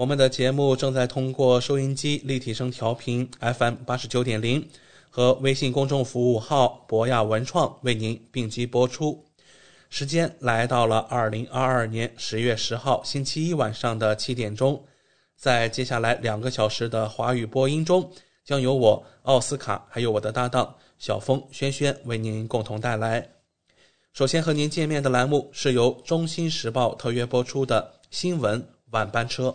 我们的节目正在通过收音机立体声调频 FM 八十九点零和微信公众服务号博雅文创为您并机播出。时间来到了二零二二年十月十号星期一晚上的七点钟，在接下来两个小时的华语播音中，将由我奥斯卡还有我的搭档小峰轩轩为您共同带来。首先和您见面的栏目是由《中新时报》特约播出的新闻晚班车。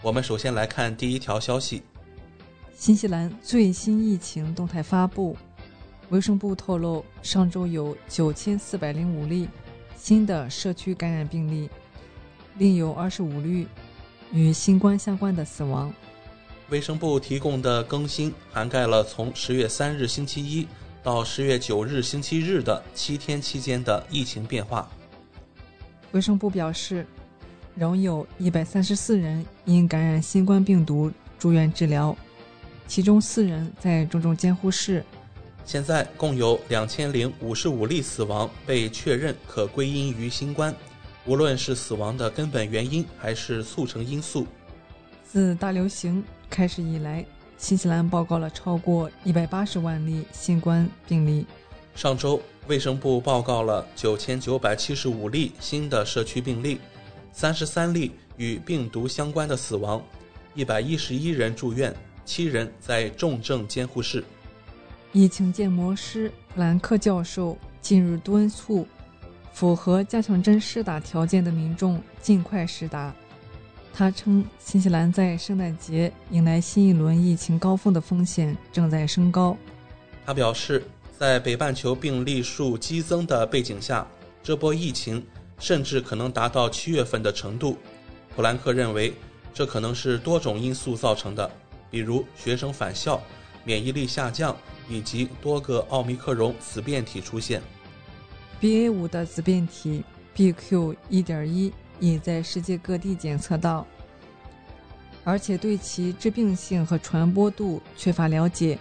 我们首先来看第一条消息：新西兰最新疫情动态发布。卫生部透露，上周有九千四百零五例新的社区感染病例，另有二十五例与新冠相关的死亡。卫生部提供的更新涵盖了从十月三日星期一到十月九日星期日的七天期间的疫情变化。卫生部表示，仍有一百三十四人因感染新冠病毒住院治疗，其中四人在重症监护室。现在共有两千零五十五例死亡被确认可归因于新冠，无论是死亡的根本原因还是促成因素。自大流行开始以来，新西兰报告了超过一百八十万例新冠病例。上周，卫生部报告了九千九百七十五例新的社区病例，三十三例与病毒相关的死亡，一百一十一人住院，七人在重症监护室。疫情建模师普兰克教授近日敦促符合加强针施打条件的民众尽快施打。他称，新西兰在圣诞节迎来新一轮疫情高峰的风险正在升高。他表示，在北半球病例数激增的背景下，这波疫情甚至可能达到七月份的程度。普兰克认为，这可能是多种因素造成的，比如学生返校、免疫力下降。以及多个奥密克戎子变体出现。BA 五的子变体 BQ 一点一已在世界各地检测到，而且对其致病性和传播度缺乏了解。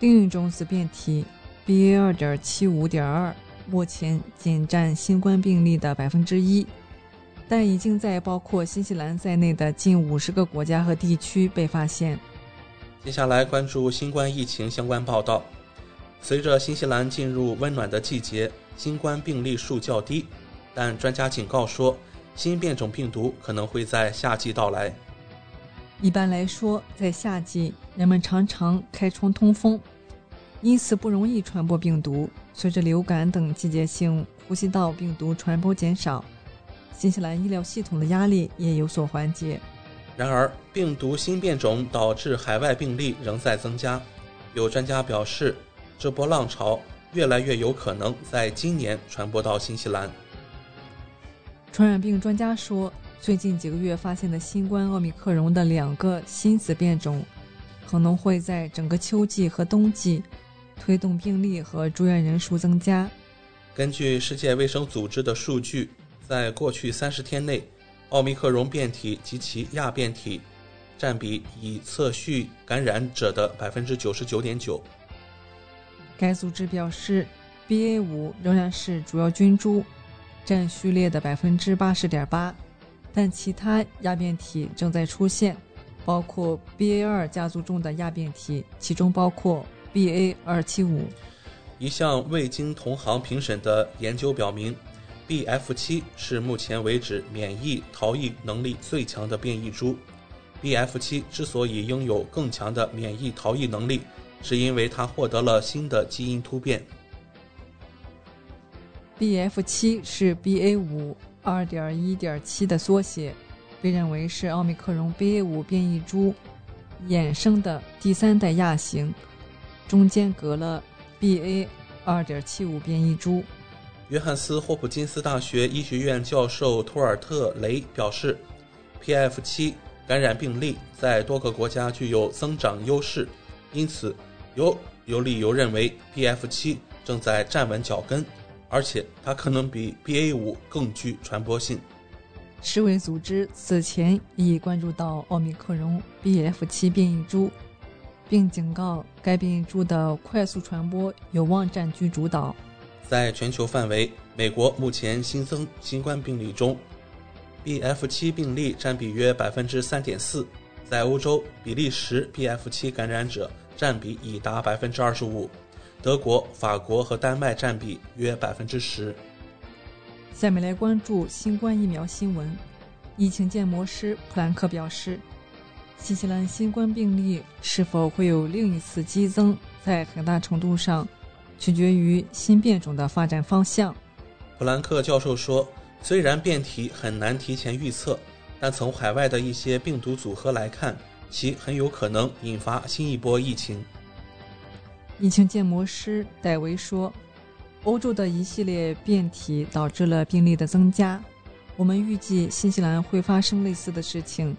另一种子变体 BA 二点七五点二目前仅占新冠病例的百分之一，但已经在包括新西兰在内的近五十个国家和地区被发现。接下来关注新冠疫情相关报道。随着新西兰进入温暖的季节，新冠病例数较低，但专家警告说，新变种病毒可能会在夏季到来。一般来说，在夏季人们常常开窗通风，因此不容易传播病毒。随着流感等季节性呼吸道病毒传播减少，新西兰医疗系统的压力也有所缓解。然而，病毒新变种导致海外病例仍在增加。有专家表示，这波浪潮越来越有可能在今年传播到新西兰。传染病专家说，最近几个月发现的新冠奥密克戎的两个新子变种，可能会在整个秋季和冬季推动病例和住院人数增加。根据世界卫生组织的数据，在过去三十天内，奥密克戎变体及其亚变体占比已测序感染者的百分之九十九点九。该组织表示，BA 五仍然是主要菌株，占序列的百分之八十点八，但其他亚变体正在出现，包括 BA 二家族中的亚变体，其中包括 BA 二七五。一项未经同行评审的研究表明，BF 七是目前为止免疫逃逸能力最强的变异株。BF 七之所以拥有更强的免疫逃逸能力，是因为它获得了新的基因突变。BF 七是 BA 五二点一点七的缩写，被认为是奥密克戎 BA 五变异株衍生的第三代亚型，中间隔了 BA 二点七五变异株。约翰斯霍普金斯大学医学院教授托尔特雷表示，PF 七感染病例在多个国家具有增长优势，因此有有理由认为 PF 七正在站稳脚跟，而且它可能比 BA 五更具传播性。世卫组织此前已关注到奥密克戎 BF 七变异株，并警告该变异株的快速传播有望占据主导。在全球范围，美国目前新增新冠病例中，BF 七病例占比约百分之三点四。在欧洲，比利时 BF 七感染者占比已达百分之二十五，德国、法国和丹麦占比约百分之十。下面来关注新冠疫苗新闻。疫情建模师普兰克表示，新西兰新冠病例是否会有另一次激增，在很大程度上取决于新变种的发展方向。普兰克教授说，虽然变体很难提前预测，但从海外的一些病毒组合来看，其很有可能引发新一波疫情。疫情建模师戴维说。欧洲的一系列变体导致了病例的增加，我们预计新西兰会发生类似的事情。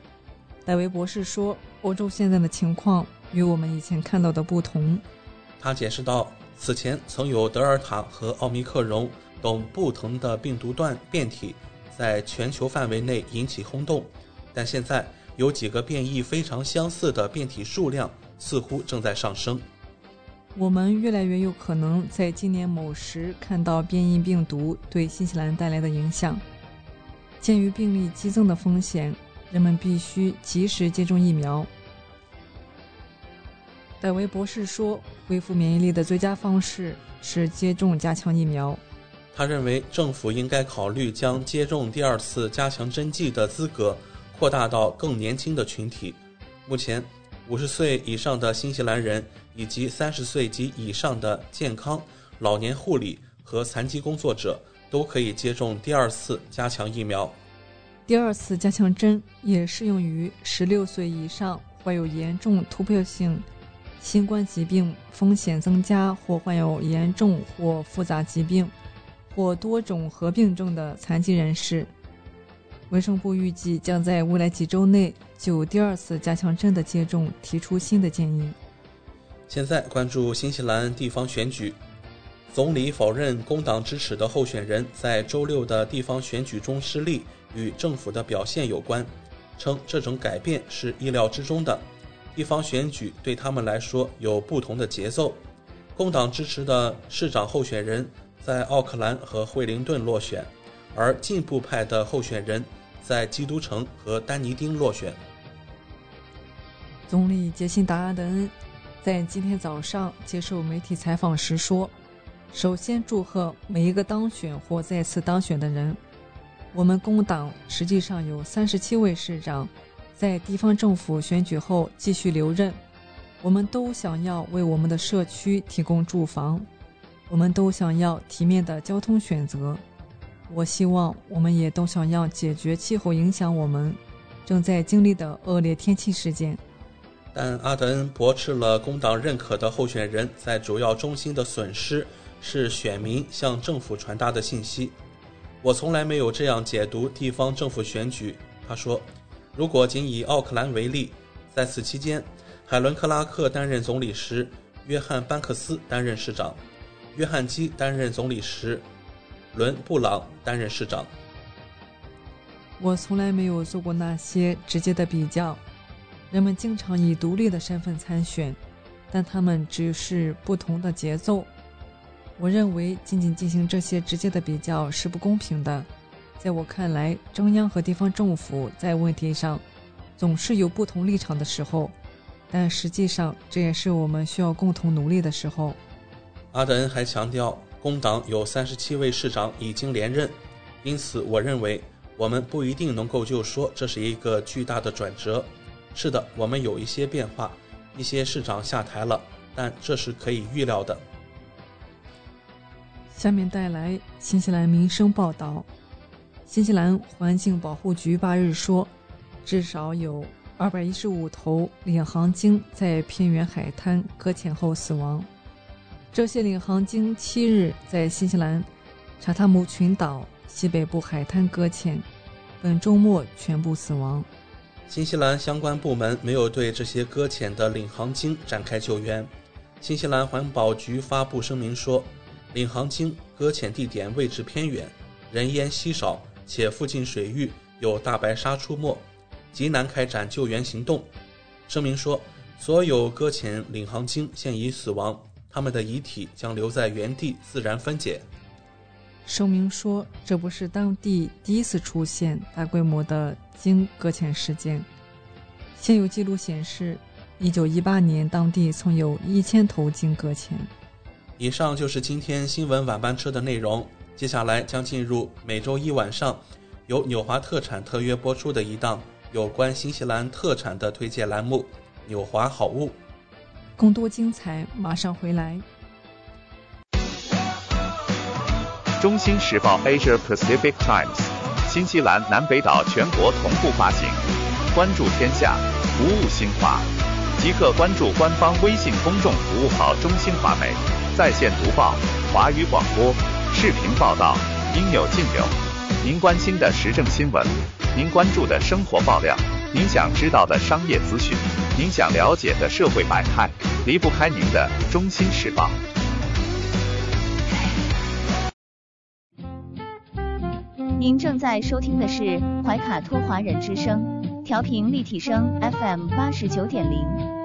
戴维博士说：“欧洲现在的情况与我们以前看到的不同。”他解释道：“此前曾有德尔塔和奥密克戎等不同的病毒段变体在全球范围内引起轰动，但现在有几个变异非常相似的变体数量似乎正在上升。”我们越来越有可能在今年某时看到变异病毒对新西兰带来的影响。鉴于病例激增的风险，人们必须及时接种疫苗。戴维博士说：“恢复免疫力的最佳方式是接种加强疫苗。”他认为政府应该考虑将接种第二次加强针剂的资格扩大到更年轻的群体。目前，五十岁以上的新西兰人。以及三十岁及以上的健康、老年护理和残疾工作者都可以接种第二次加强疫苗。第二次加强针也适用于十六岁以上患有严重突破性新冠疾病、风险增加或患有严重或复杂疾病或多种合并症的残疾人士。卫生部预计将在未来几周内就第二次加强针的接种提出新的建议。现在关注新西兰地方选举，总理否认工党支持的候选人在周六的地方选举中失利与政府的表现有关，称这种改变是意料之中的。地方选举对他们来说有不同的节奏。工党支持的市长候选人在奥克兰和惠灵顿落选，而进步派的候选人在基督城和丹尼丁落选。总理杰辛达·阿德恩。在今天早上接受媒体采访时说：“首先祝贺每一个当选或再次当选的人。我们工党实际上有三十七位市长，在地方政府选举后继续留任。我们都想要为我们的社区提供住房，我们都想要体面的交通选择。我希望我们也都想要解决气候影响我们正在经历的恶劣天气事件。”但阿德恩驳斥了工党认可的候选人在主要中心的损失是选民向政府传达的信息。我从来没有这样解读地方政府选举，他说。如果仅以奥克兰为例，在此期间，海伦·克拉克担任总理时，约翰·班克斯担任市长；约翰基担任总理时，伦·布朗担任市长。我从来没有做过那些直接的比较。人们经常以独立的身份参选，但他们只是不同的节奏。我认为，仅仅进行这些直接的比较是不公平的。在我看来，中央和地方政府在问题上总是有不同立场的时候，但实际上这也是我们需要共同努力的时候。阿德恩还强调，工党有三十七位市长已经连任，因此我认为我们不一定能够就说这是一个巨大的转折。是的，我们有一些变化，一些市长下台了，但这是可以预料的。下面带来新西兰民生报道。新西兰环境保护局八日说，至少有二百一十五头领航鲸在偏远海滩搁浅后死亡。这些领航鲸七日在新西兰查塔姆群岛西北部海滩搁浅，本周末全部死亡。新西兰相关部门没有对这些搁浅的领航鲸展开救援。新西兰环保局发布声明说，领航鲸搁浅地点位置偏远，人烟稀少，且附近水域有大白鲨出没，极难开展救援行动。声明说，所有搁浅领航鲸现已死亡，他们的遗体将留在原地自然分解。声明说，这不是当地第一次出现大规模的鲸搁浅事件。现有记录显示，1918年当地曾有一千头鲸搁浅。以上就是今天新闻晚班车的内容。接下来将进入每周一晚上由纽华特产特约播出的一档有关新西兰特产的推荐栏目——纽华好物。更多精彩马上回来。中新时报 Asia Pacific Times，新西兰南北岛全国同步发行。关注天下，服务新华，即刻关注官方微信公众服务号“中新华媒”，在线读报、华语广播、视频报道，应有尽有。您关心的时政新闻，您关注的生活爆料，您想知道的商业资讯，您想了解的社会百态，离不开您的《中心时报》。您正在收听的是怀卡托华人之声，调频立体声 FM 八十九点零，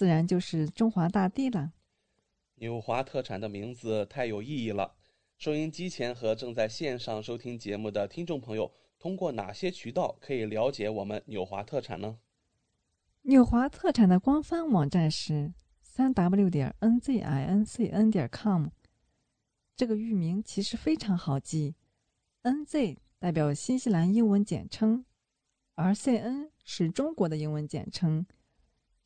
自然就是中华大地了。纽华特产的名字太有意义了。收音机前和正在线上收听节目的听众朋友，通过哪些渠道可以了解我们纽华特产呢？纽华特产的官方网站是三 w 点 n z i n c n 点 com。这个域名其实非常好记，NZ 代表新西兰英文简称，而 CN 是中国的英文简称，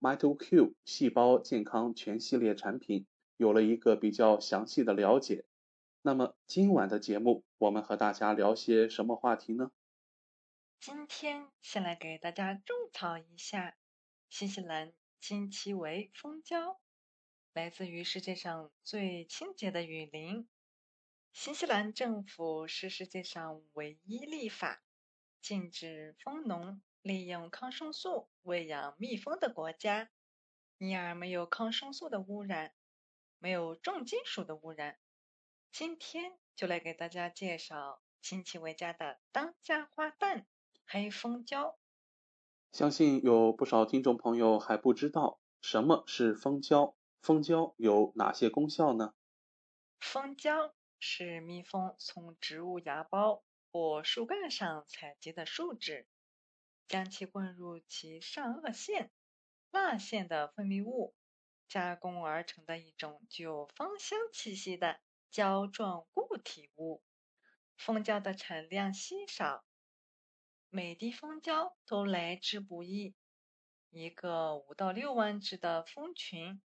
My2Q 细胞健康全系列产品有了一个比较详细的了解。那么今晚的节目，我们和大家聊些什么话题呢？今天先来给大家种草一下新西兰金奇维蜂胶，来自于世界上最清洁的雨林。新西兰政府是世界上唯一立法禁止蜂农利用抗生素喂养蜜蜂的国家，因而没有抗生素的污染，没有重金属的污染。今天就来给大家介绍亲戚为家的当家花旦黑蜂胶。相信有不少听众朋友还不知道什么是蜂胶，蜂胶有哪些功效呢？蜂胶是蜜蜂从植物芽孢或树干上采集的树脂，将其灌入其上颚腺、蜡腺的分泌物，加工而成的一种具有芳香气息的。胶状固体物，蜂胶的产量稀少，每滴蜂胶都来之不易。一个五到六万只的蜂群，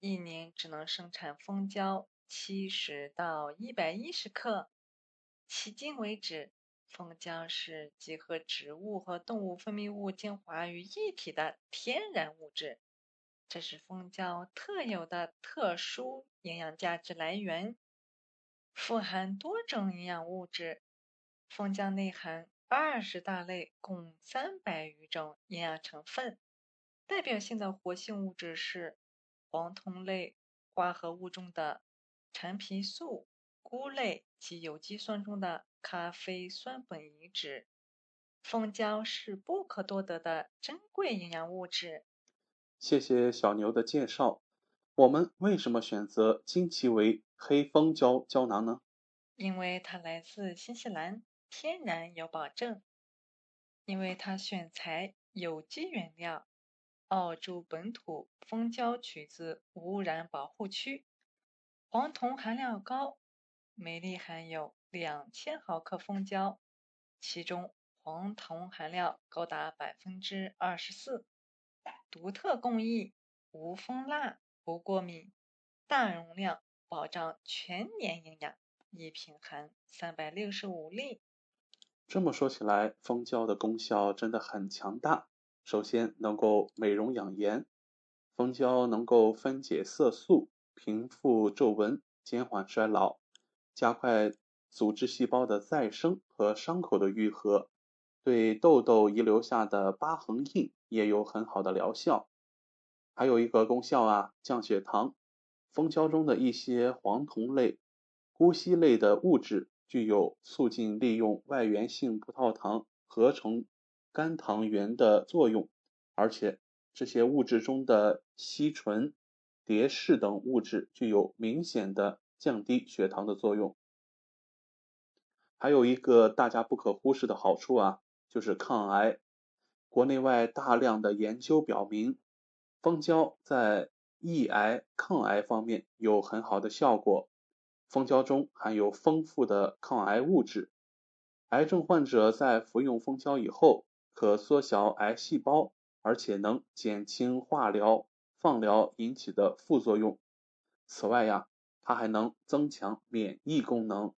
一年只能生产蜂胶七十到一百一十克。迄今为止，蜂胶是集合植物和动物分泌物精华于一体的天然物质，这是蜂胶特有的特殊营养价值来源。富含多种营养物质，蜂胶内含二十大类，共三百余种营养成分。代表性的活性物质是黄酮类化合物中的陈皮素、菇类及有机酸中的咖啡酸苯乙酯。蜂胶是不可多得的珍贵营养物质。谢谢小牛的介绍。我们为什么选择金奇维黑蜂胶胶囊呢？因为它来自新西兰，天然有保证。因为它选材有机原料，澳洲本土蜂胶取自无污染保护区，黄酮含量高，每粒含有两千毫克蜂胶，其中黄酮含量高达百分之二十四。独特工艺，无蜂蜡。不过敏，大容量，保障全年营养，一瓶含三百六十五粒。这么说起来，蜂胶的功效真的很强大。首先能够美容养颜，蜂胶能够分解色素，平复皱纹，减缓衰老，加快组织细胞的再生和伤口的愈合，对痘痘遗留下的疤痕印也有很好的疗效。还有一个功效啊，降血糖。蜂胶中的一些黄酮类、钴烯类的物质，具有促进利用外源性葡萄糖合成肝糖原的作用，而且这些物质中的烯醇、蝶式等物质具有明显的降低血糖的作用。还有一个大家不可忽视的好处啊，就是抗癌。国内外大量的研究表明。蜂胶在抑癌抗癌方面有很好的效果。蜂胶中含有丰富的抗癌物质，癌症患者在服用蜂胶以后，可缩小癌细胞，而且能减轻化疗、放疗引起的副作用。此外呀，它还能增强免疫功能，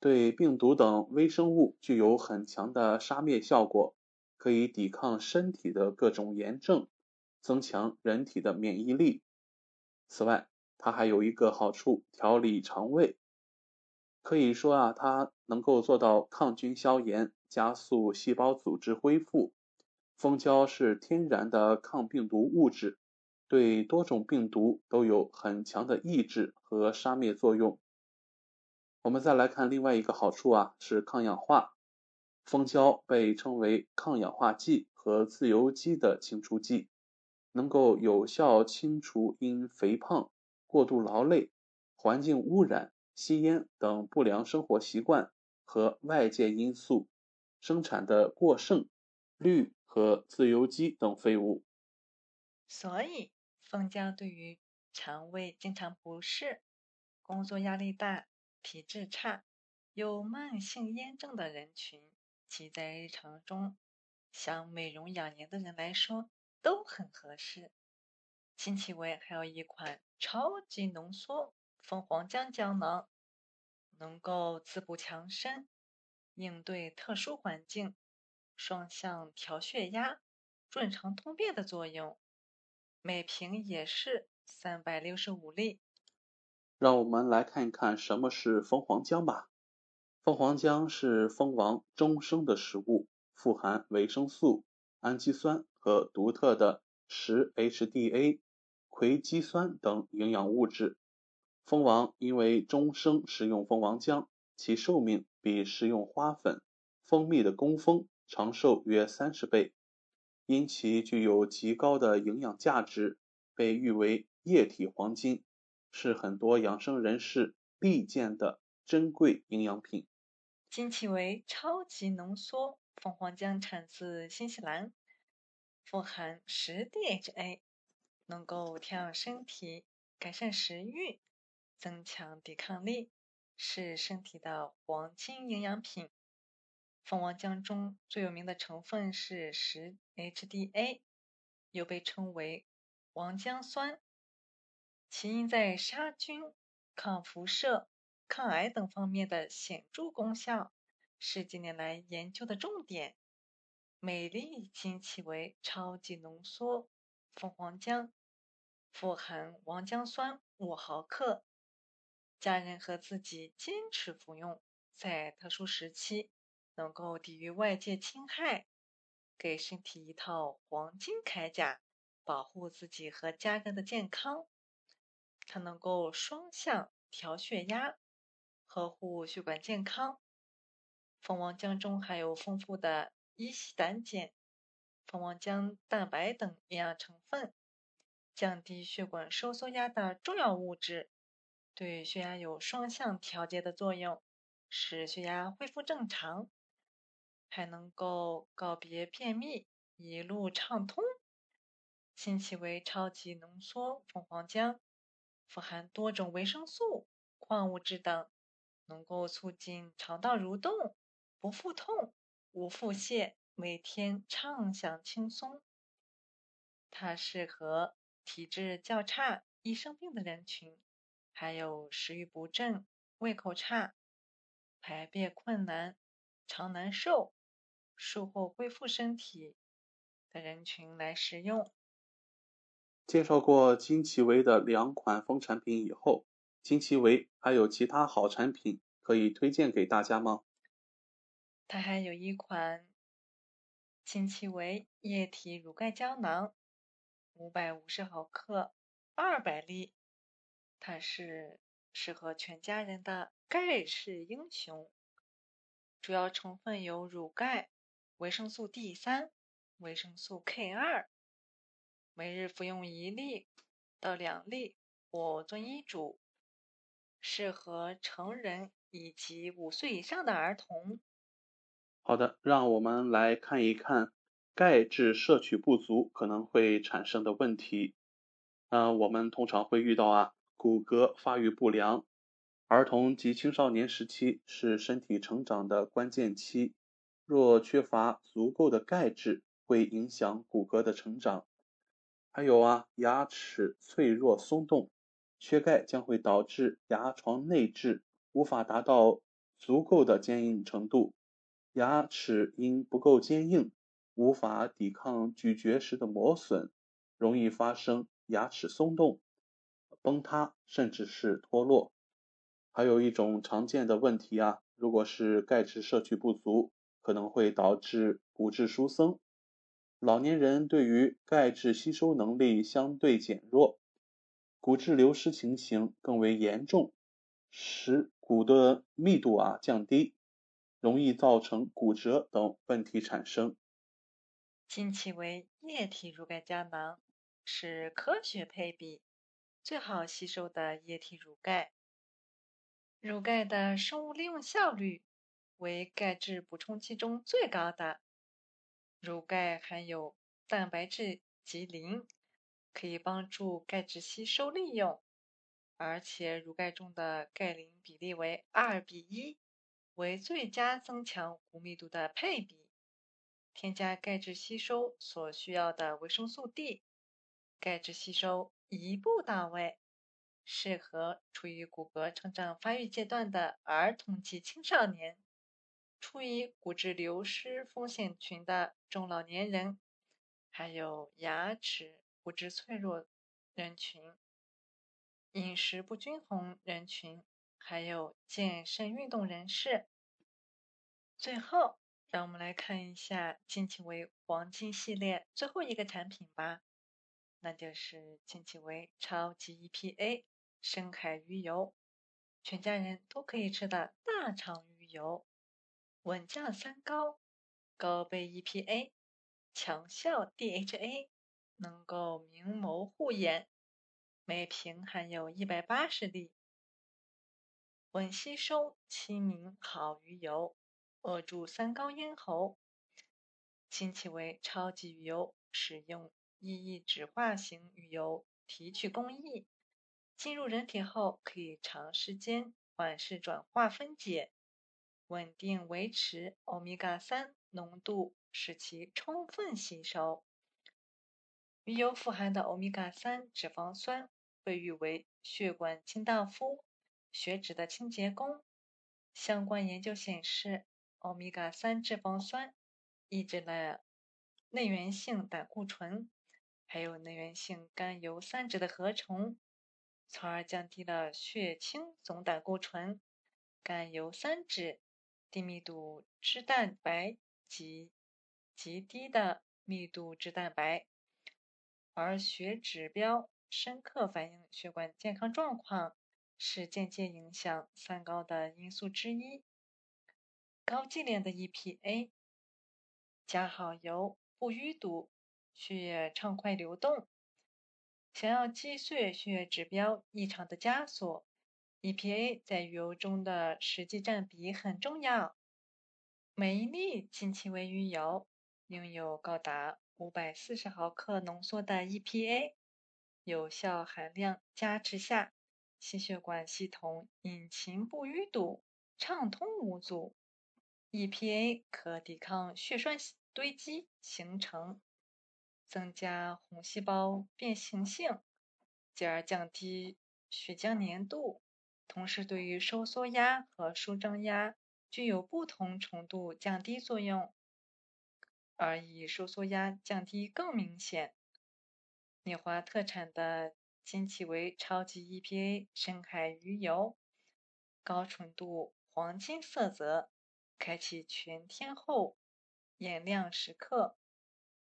对病毒等微生物具有很强的杀灭效果，可以抵抗身体的各种炎症，增强人体的免疫力。此外，它还有一个好处，调理肠胃。可以说啊，它能够做到抗菌消炎，加速细胞组织恢复。蜂胶是天然的抗病毒物质，对多种病毒都有很强的抑制和杀灭作用。我们再来看另外一个好处啊，是抗氧化。蜂胶被称为抗氧化剂和自由基的清除剂，能够有效清除因肥胖、过度劳累、环境污染。吸烟等不良生活习惯和外界因素生产的过剩氯和自由基等废物。所以，蜂胶对于肠胃经常不适、工作压力大、体质差、有慢性炎症的人群，及在日常中想美容养颜的人来说都很合适。金奇维还有一款超级浓缩。蜂皇浆胶囊能够滋补强身，应对特殊环境，双向调血压、润肠通便的作用。每瓶也是三百六十五粒。让我们来看一看什么是蜂皇浆吧。蜂皇浆是蜂王终生的食物，富含维生素、氨基酸和独特的十 HDA 葵基酸等营养物质。蜂王因为终生食用蜂王浆，其寿命比食用花粉、蜂蜜的工蜂长寿约三十倍。因其具有极高的营养价值，被誉为液体黄金，是很多养生人士必见的珍贵营养品。金奇维超级浓缩蜂皇浆产自新西兰，富含十 DHA，能够调养身体，改善食欲。增强抵抗力是身体的黄金营养品。蜂王浆中最有名的成分是十 HDA，又被称为王浆酸，其因在杀菌、抗辐射、抗癌等方面的显著功效，是近年来研究的重点。每粒金奇维超级浓缩蜂王浆富含王浆酸五毫克。家人和自己坚持服用，在特殊时期能够抵御外界侵害，给身体一套黄金铠甲，保护自己和家人的健康。它能够双向调血压，呵护血管健康。蜂王浆中含有丰富的乙烯胆碱、蜂王浆蛋白等营养成分，降低血管收缩压的重要物质。对血压有双向调节的作用，使血压恢复正常，还能够告别便秘，一路畅通。新奇为超级浓缩蜂皇浆，富含多种维生素、矿物质等，能够促进肠道蠕动，不腹痛、无腹泻，每天畅享轻松。它适合体质较差、易生病的人群。还有食欲不振、胃口差、排便困难、常难受、术后恢复身体的人群来食用。介绍过金奇维的两款蜂产品以后，金奇维还有其他好产品可以推荐给大家吗？它还有一款金奇维液体乳钙胶囊，五百五十毫克，二百粒。它是适合全家人的钙式英雄，主要成分有乳钙、维生素 D 三、维生素 K 二，每日服用一粒到两粒或遵医嘱，适合成人以及五岁以上的儿童。好的，让我们来看一看钙质摄取不足可能会产生的问题。嗯，我们通常会遇到啊。骨骼发育不良，儿童及青少年时期是身体成长的关键期，若缺乏足够的钙质，会影响骨骼的成长。还有啊，牙齿脆弱松动，缺钙将会导致牙床内置无法达到足够的坚硬程度，牙齿因不够坚硬，无法抵抗咀嚼时的磨损，容易发生牙齿松动、崩塌，甚至是脱落。还有一种常见的问题啊，如果是钙质摄取不足，可能会导致骨质疏松。老年人对于钙质吸收能力相对减弱，骨质流失情形更为严重，使骨的密度啊降低，容易造成骨折等问题产生。金奇为液体乳钙胶囊是科学配比，最好吸收的液体乳钙。乳钙的生物利用效率为钙质补充剂中最高的。乳钙含有蛋白质及磷，可以帮助钙质吸收利用，而且乳钙中的钙磷比例为二比一，为最佳增强骨密度的配比。添加钙质吸收所需要的维生素 D，钙质吸收一步到位，适合处于骨骼成长发育阶段的儿童及青少年。处于骨质流失风险群的中老年人，还有牙齿骨质脆弱人群、饮食不均衡人群，还有健身运动人士。最后，让我们来看一下金奇维黄金系列最后一个产品吧，那就是金奇维超级 EPA 深海鱼油，全家人都可以吃的大肠鱼油。稳降三高，高倍 EPA，强效 DHA，能够明眸护眼。每瓶含有一百八十粒，稳吸收，亲民好鱼油，扼住三高咽喉。亲其为超级鱼油，使用异义酯化型鱼油提取工艺，进入人体后可以长时间缓释转化分解。稳定维持欧米伽三浓度，使其充分吸收。鱼油富含的欧米伽三脂肪酸被誉为血管清道夫、血脂的清洁工。相关研究显示，欧米伽三脂肪酸抑制了内源性胆固醇，还有内源性甘油三酯的合成，从而降低了血清总胆固醇、甘油三酯。低密度脂蛋白及极低的密度脂蛋白，而血指标深刻反映血管健康状况，是间接影响三高的因素之一。高剂量的 EPA 加好油不淤堵，血液畅快流动。想要击碎血液指标异常的枷锁。EPA 在鱼油中的实际占比很重要。每一粒金奇维鱼油拥有高达五百四十毫克浓缩的 EPA，有效含量加持下，心血管系统引擎不淤堵，畅通无阻。EPA 可抵抗血栓堆积形成，增加红细胞变形性，进而降低血浆粘度。同时，对于收缩压和舒张压具有不同程度降低作用，而以收缩压降低更明显。纽华特产的金奇维超级 EPA 深海鱼油，高纯度黄金色泽，开启全天候眼亮时刻，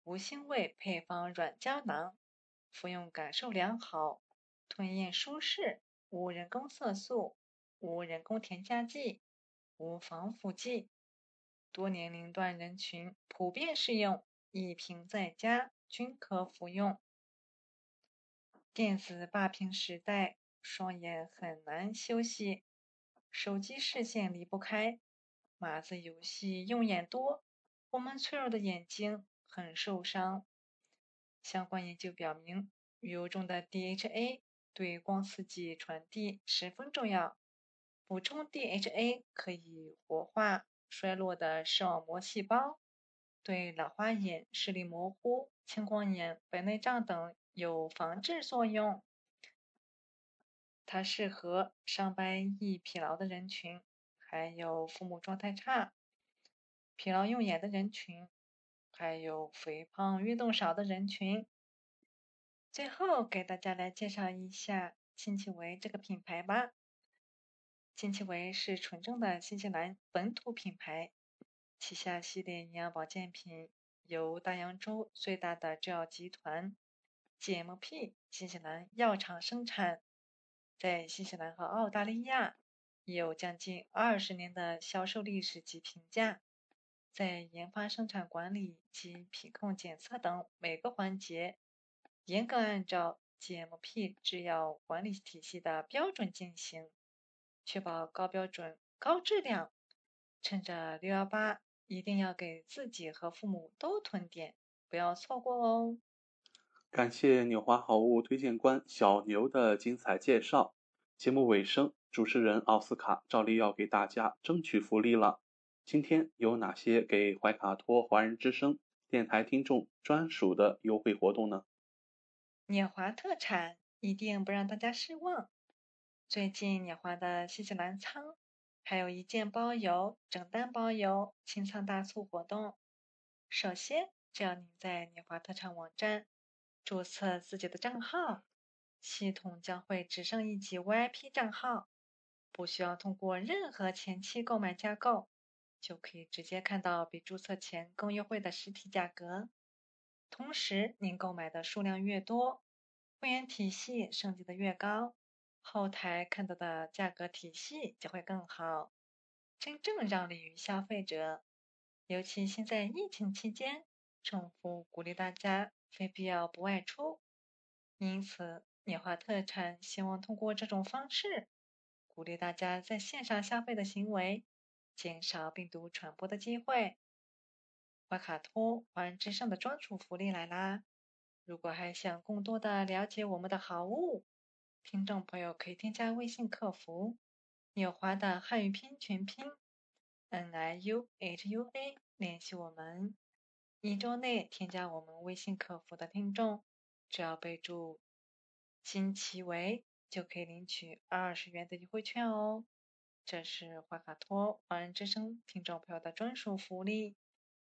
无腥味配方软胶囊，服用感受良好，吞咽舒适。无人工色素，无人工添加剂，无防腐剂，多年龄段人群普遍适用，一瓶在家均可服用。电子霸屏时代，双眼很难休息，手机视线离不开，码字游戏用眼多，我们脆弱的眼睛很受伤。相关研究表明，鱼油中的 DHA。对光刺激传递十分重要。补充 DHA 可以活化衰落的视网膜细胞，对老花眼、视力模糊、青光眼、白内障等有防治作用。它适合上班易疲劳的人群，还有父母状态差、疲劳用眼的人群，还有肥胖、运动少的人群。最后给大家来介绍一下新奇维这个品牌吧。新奇维是纯正的新西兰本土品牌，旗下系列营养保健品由大洋洲最大的制药集团 GMP 新西兰药厂生产，在新西兰和澳大利亚已有将近二十年的销售历史及评价，在研发、生产管理及品控检测等每个环节，严格按照 GMP 制药管理体系的标准进行。确保高标准、高质量。趁着六幺八，一定要给自己和父母都囤点，不要错过哦！感谢纽华好物推荐官小牛的精彩介绍。节目尾声，主持人奥斯卡照例要给大家争取福利了。今天有哪些给怀卡托华人之声电台听众专属的优惠活动呢？纽华特产一定不让大家失望。最近年华的新西兰仓还有一件包邮、整单包邮清仓大促活动。首先，只要您在年华特产网站注册自己的账号，系统将会只剩一级 VIP 账号，不需要通过任何前期购买加购，就可以直接看到比注册前更优惠的实体价格。同时，您购买的数量越多，会员体系升级的越高。后台看到的价格体系就会更好，真正让利于消费者。尤其现在疫情期间，政府鼓励大家非必要不外出，因此年华特产希望通过这种方式，鼓励大家在线上消费的行为，减少病毒传播的机会。怀卡托华人之声的专属福利来啦！如果还想更多的了解我们的好物，听众朋友可以添加微信客服“纽华”的汉语拼音全拼 “n i u h u a” 联系我们。一周内添加我们微信客服的听众，只要备注“新奇维”，就可以领取二十元的优惠券哦。这是花卡托华人之声听众朋友的专属福利，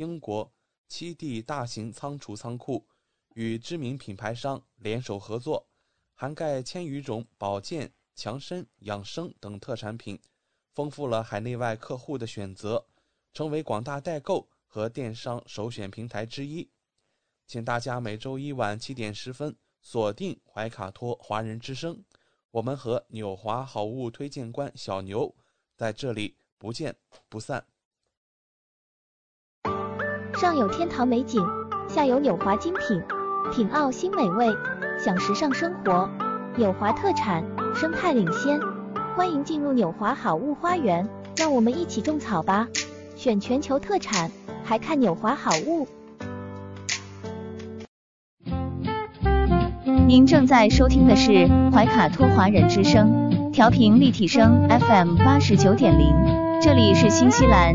英国七地大型仓储仓库。与知名品牌商联手合作，涵盖千余种保健、强身、养生等特产品，丰富了海内外客户的选择，成为广大代购和电商首选平台之一。请大家每周一晚七点十分锁定怀卡托华人之声，我们和纽华好物推荐官小牛在这里不见不散。上有天堂美景，下有纽华精品。品澳新美味，享时尚生活，纽华特产，生态领先。欢迎进入纽华好物花园，让我们一起种草吧！选全球特产，还看纽华好物。您正在收听的是怀卡托华人之声，调频立体声 FM 八十九点零，这里是新西兰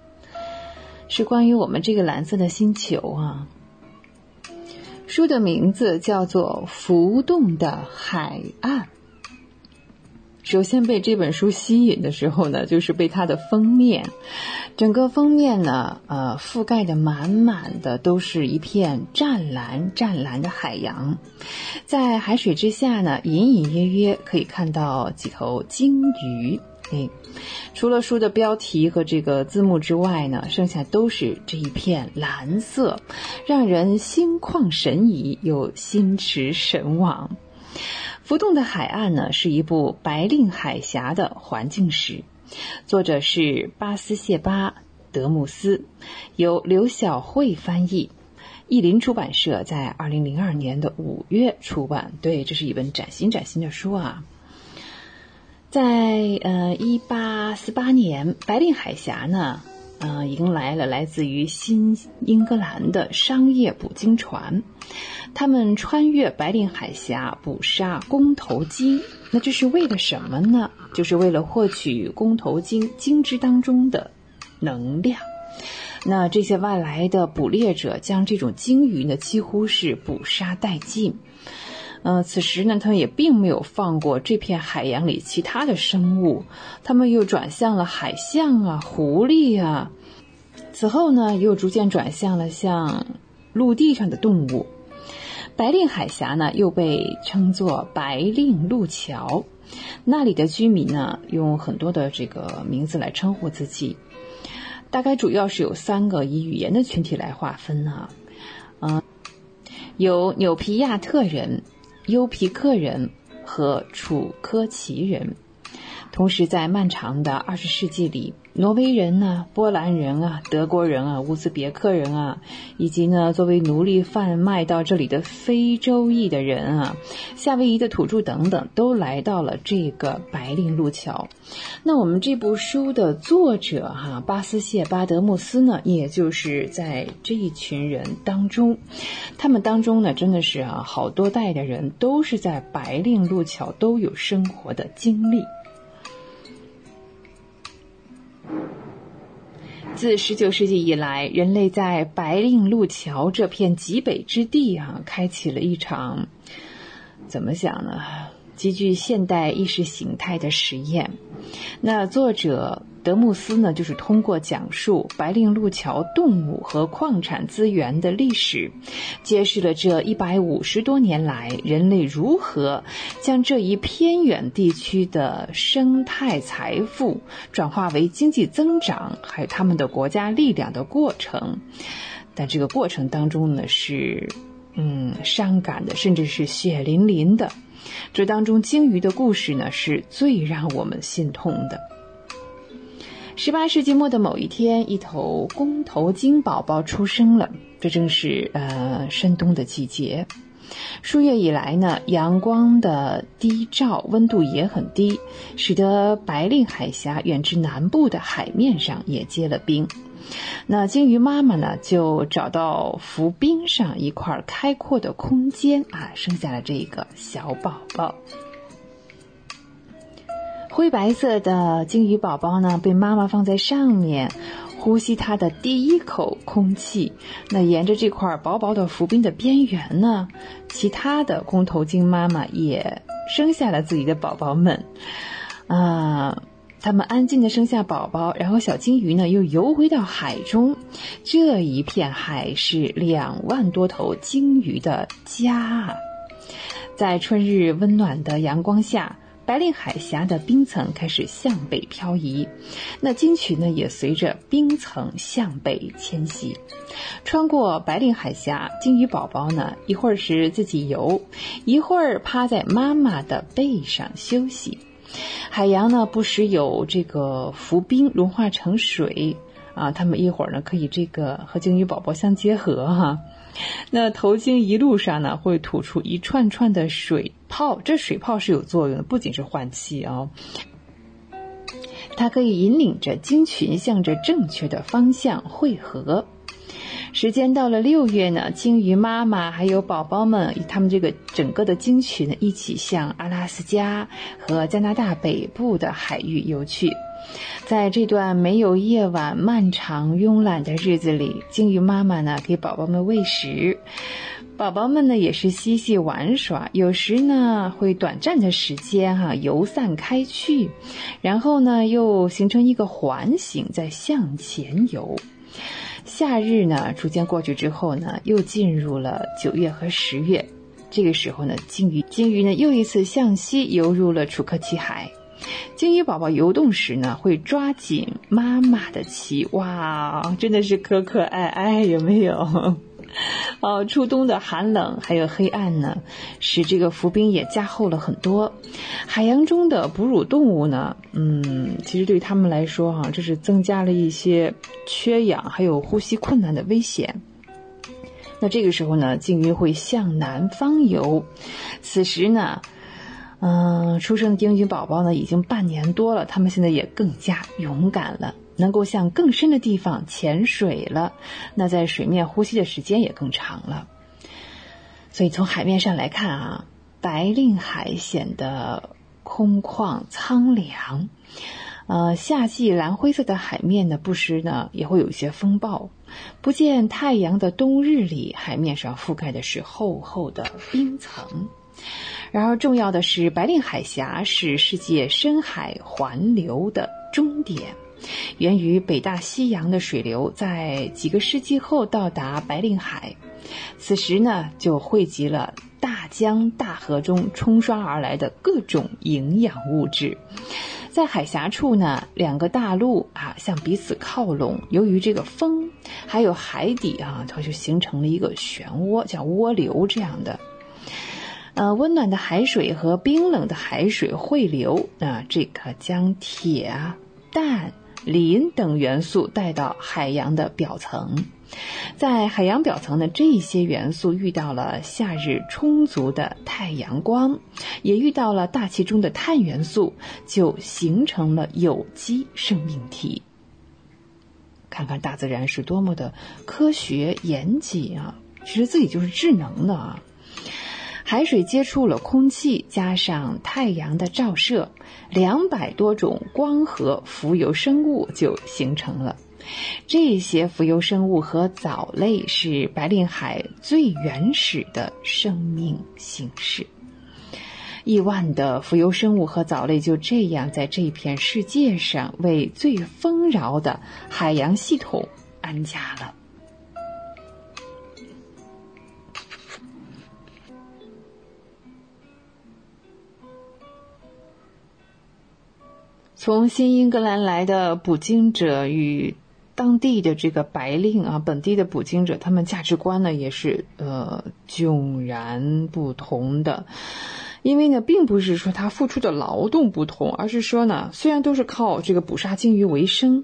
是关于我们这个蓝色的星球啊。书的名字叫做《浮动的海岸》。首先被这本书吸引的时候呢，就是被它的封面，整个封面呢，呃，覆盖的满满的都是一片湛蓝湛蓝的海洋，在海水之下呢，隐隐约约可以看到几头鲸鱼。哎，除了书的标题和这个字幕之外呢，剩下都是这一片蓝色，让人心旷神怡又心驰神往。浮动的海岸呢，是一部白令海峡的环境史，作者是巴斯谢巴德穆斯，由刘晓慧翻译，译林出版社在二零零二年的五月出版。对，这是一本崭新崭新的书啊。在呃，一八四八年，白令海峡呢，呃，迎来了来自于新英格兰的商业捕鲸船。他们穿越白令海峡捕杀公头鲸，那这是为了什么呢？就是为了获取公头鲸鲸汁当中的能量。那这些外来的捕猎者将这种鲸鱼呢，几乎是捕杀殆尽。嗯，此时呢，他们也并没有放过这片海洋里其他的生物，他们又转向了海象啊、狐狸啊。此后呢，又逐渐转向了像陆地上的动物。白令海峡呢，又被称作白令路桥，那里的居民呢，用很多的这个名字来称呼自己，大概主要是有三个以语言的群体来划分啊，嗯，有纽皮亚特人。优皮克人和楚科奇人，同时在漫长的二十世纪里。挪威人呢，波兰人啊，德国人啊，乌兹别克人啊，以及呢，作为奴隶贩卖到这里的非洲裔的人啊，夏威夷的土著等等，都来到了这个白令路桥。那我们这部书的作者哈，巴斯谢巴德穆斯呢，也就是在这一群人当中，他们当中呢，真的是啊，好多代的人都是在白令路桥都有生活的经历。自十九世纪以来，人类在白令路桥这片极北之地啊，开启了一场怎么讲呢？极具现代意识形态的实验。那作者。德穆斯呢，就是通过讲述白令路桥动物和矿产资源的历史，揭示了这一百五十多年来人类如何将这一偏远地区的生态财富转化为经济增长，还有他们的国家力量的过程。但这个过程当中呢，是嗯伤感的，甚至是血淋淋的。这当中鲸鱼的故事呢，是最让我们心痛的。十八世纪末的某一天，一头公头鲸宝宝出生了。这正是呃深冬的季节，数月以来呢，阳光的低照，温度也很低，使得白令海峡远至南部的海面上也结了冰。那鲸鱼妈妈呢，就找到浮冰上一块开阔的空间啊，生下了这个小宝宝。灰白色的鲸鱼宝宝呢，被妈妈放在上面，呼吸它的第一口空气。那沿着这块薄薄的浮冰的边缘呢，其他的公头鲸妈妈也生下了自己的宝宝们。啊，它们安静的生下宝宝，然后小金鱼呢又游回到海中。这一片海是两万多头鲸鱼的家。在春日温暖的阳光下，白令海峡的冰层开始向北漂移，那鲸群呢也随着冰层向北迁徙。穿过白令海峡，鲸鱼宝宝呢一会儿是自己游，一会儿趴在妈妈的背上休息。海洋呢不时有这个浮冰融化成水啊，它们一会儿呢可以这个和鲸鱼宝宝相结合哈。那头鲸一路上呢，会吐出一串串的水泡，这水泡是有作用的，不仅是换气哦，它可以引领着鲸群向着正确的方向汇合。时间到了六月呢，鲸鱼妈妈还有宝宝们，他们这个整个的鲸群呢，一起向阿拉斯加和加拿大北部的海域游去。在这段没有夜晚、漫长慵懒的日子里，鲸鱼妈妈呢给宝宝们喂食，宝宝们呢也是嬉戏玩耍，有时呢会短暂的时间哈游散开去，然后呢又形成一个环形再向前游。夏日呢逐渐过去之后呢，又进入了九月和十月，这个时候呢，鲸鱼鲸鱼呢又一次向西游入了楚科奇海。鲸鱼宝宝游动时呢，会抓紧妈妈的鳍，哇，真的是可可爱爱，有没有？哦，初冬的寒冷还有黑暗呢，使这个浮冰也加厚了很多。海洋中的哺乳动物呢，嗯，其实对他们来说哈，这是增加了一些缺氧还有呼吸困难的危险。那这个时候呢，鲸鱼会向南方游，此时呢。嗯，出生的鲸鱼宝宝呢，已经半年多了，他们现在也更加勇敢了，能够向更深的地方潜水了。那在水面呼吸的时间也更长了。所以从海面上来看啊，白令海显得空旷苍凉。呃，夏季蓝灰色的海面呢，不时呢也会有一些风暴。不见太阳的冬日里，海面上覆盖的是厚厚的冰层。然而，重要的是，白令海峡是世界深海环流的终点，源于北大西洋的水流，在几个世纪后到达白令海，此时呢，就汇集了大江大河中冲刷而来的各种营养物质。在海峡处呢，两个大陆啊向彼此靠拢，由于这个风还有海底啊，它就形成了一个漩涡，叫涡流这样的。呃，温暖的海水和冰冷的海水汇流，啊，这个将铁啊、氮、磷等元素带到海洋的表层。在海洋表层的这些元素遇到了夏日充足的太阳光，也遇到了大气中的碳元素，就形成了有机生命体。看看大自然是多么的科学严谨啊！其实自己就是智能的啊。海水接触了空气，加上太阳的照射，两百多种光合浮游生物就形成了。这些浮游生物和藻类是白令海最原始的生命形式。亿万的浮游生物和藻类就这样在这片世界上为最丰饶的海洋系统安家了。从新英格兰来的捕鲸者与当地的这个白令啊，本地的捕鲸者，他们价值观呢也是呃迥然不同的。因为呢，并不是说他付出的劳动不同，而是说呢，虽然都是靠这个捕杀鲸鱼为生，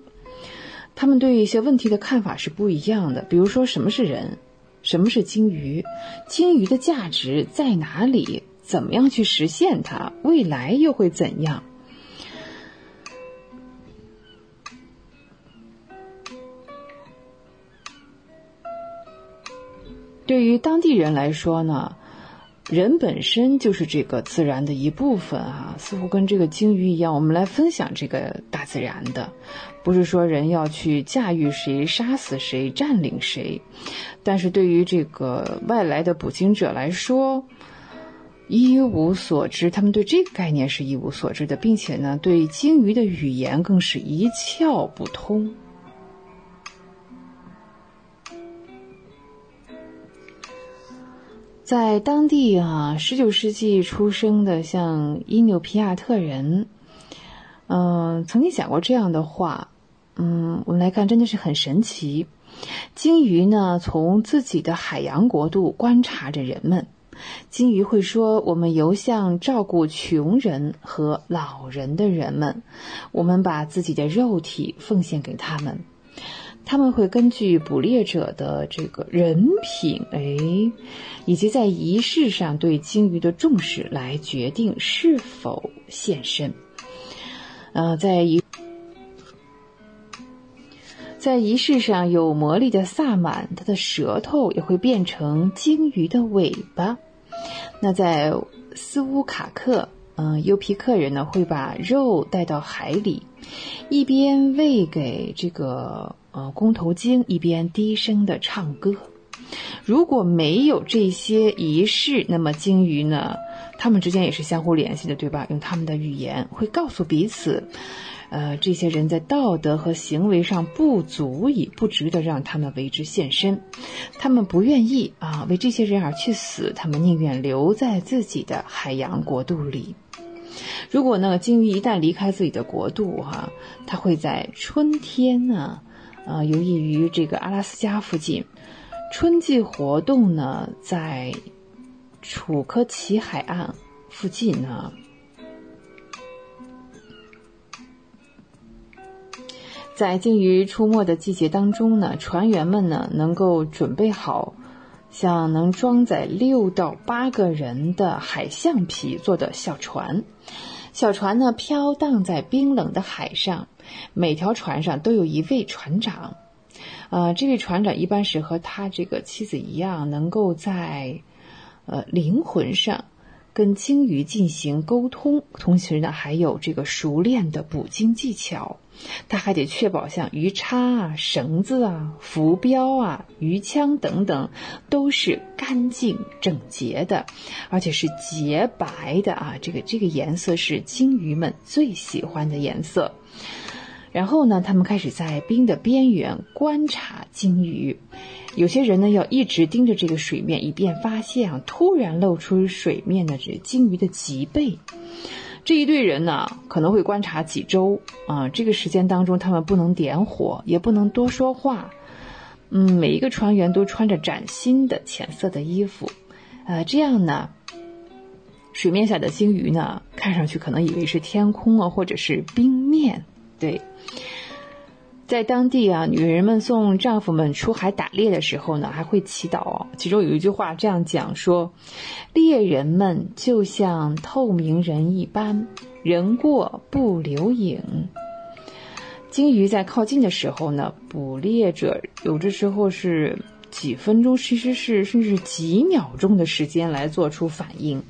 他们对一些问题的看法是不一样的。比如说，什么是人？什么是鲸鱼？鲸鱼的价值在哪里？怎么样去实现它？未来又会怎样？对于当地人来说呢，人本身就是这个自然的一部分啊，似乎跟这个鲸鱼一样，我们来分享这个大自然的，不是说人要去驾驭谁、杀死谁、占领谁。但是对于这个外来的捕鲸者来说，一无所知，他们对这个概念是一无所知的，并且呢，对鲸鱼的语言更是一窍不通。在当地啊，十九世纪出生的像伊纽皮亚特人，嗯，曾经讲过这样的话，嗯，我们来看，真的是很神奇。鲸鱼呢，从自己的海洋国度观察着人们。鲸鱼会说：“我们游向照顾穷人和老人的人们，我们把自己的肉体奉献给他们。”他们会根据捕猎者的这个人品，哎，以及在仪式上对鲸鱼的重视来决定是否现身。呃，在仪在仪式上有魔力的萨满，他的舌头也会变成鲸鱼的尾巴。那在斯乌卡克，嗯，尤皮克人呢会把肉带到海里，一边喂给这个。呃，公头鲸一边低声的唱歌。如果没有这些仪式，那么鲸鱼呢？它们之间也是相互联系的，对吧？用他们的语言会告诉彼此，呃，这些人在道德和行为上不足以、不值得让他们为之献身。他们不愿意啊，为这些人而去死。他们宁愿留在自己的海洋国度里。如果呢，鲸鱼一旦离开自己的国度，哈，它会在春天呢。呃，游弋于这个阿拉斯加附近，春季活动呢，在楚科奇海岸附近呢。在鲸鱼出没的季节当中呢，船员们呢能够准备好像能装载六到八个人的海象皮做的小船，小船呢飘荡在冰冷的海上。每条船上都有一位船长，呃，这位船长一般是和他这个妻子一样，能够在呃灵魂上跟鲸鱼进行沟通，同时呢还有这个熟练的捕鲸技巧。他还得确保像鱼叉啊、绳子啊、浮标啊、鱼枪等等都是干净整洁的，而且是洁白的啊。这个这个颜色是鲸鱼们最喜欢的颜色。然后呢，他们开始在冰的边缘观察鲸鱼。有些人呢，要一直盯着这个水面，以便发现啊突然露出水面的这鲸鱼的脊背。这一队人呢，可能会观察几周啊。这个时间当中，他们不能点火，也不能多说话。嗯，每一个船员都穿着崭新的浅色的衣服，呃，这样呢，水面下的鲸鱼呢，看上去可能以为是天空啊，或者是冰面。对，在当地啊，女人们送丈夫们出海打猎的时候呢，还会祈祷。其中有一句话这样讲说：“猎人们就像透明人一般，人过不留影。”鲸鱼在靠近的时候呢，捕猎者有的时候是几分钟，其实是甚至几秒钟的时间来做出反应。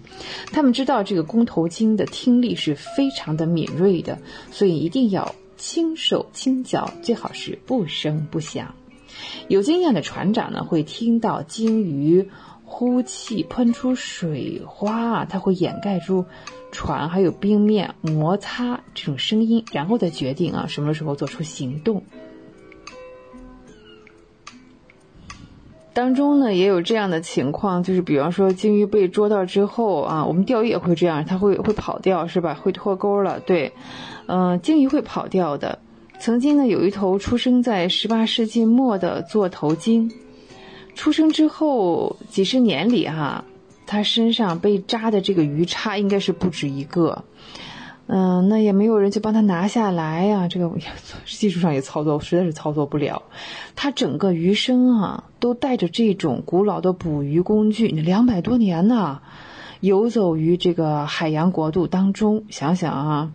他们知道这个公头鲸的听力是非常的敏锐的，所以一定要。轻手轻脚，最好是不声不响。有经验的船长呢，会听到鲸鱼呼气喷出水花，它会掩盖住船还有冰面摩擦这种声音，然后再决定啊什么时候做出行动。当中呢也有这样的情况，就是比方说鲸鱼被捉到之后啊，我们钓鱼也会这样，它会会跑掉是吧？会脱钩了，对。嗯，鲸鱼会跑掉的。曾经呢，有一头出生在十八世纪末的座头鲸，出生之后几十年里哈，它身上被扎的这个鱼叉应该是不止一个。嗯，那也没有人去帮他拿下来呀，这个 技术上也操作实在是操作不了。它整个鱼身啊，都带着这种古老的捕鱼工具，两百多年呢，游走于这个海洋国度当中。想想啊。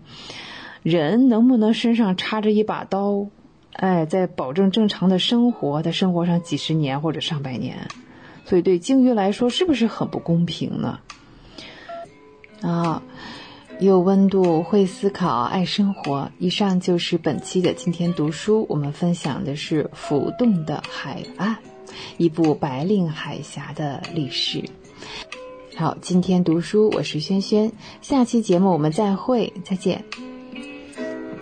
人能不能身上插着一把刀，哎，在保证正常的生活，在生活上几十年或者上百年，所以对鲸鱼来说是不是很不公平呢？啊，有温度，会思考，爱生活。以上就是本期的今天读书，我们分享的是《浮动的海岸》，一部白令海峡的历史。好，今天读书，我是轩轩，下期节目我们再会，再见。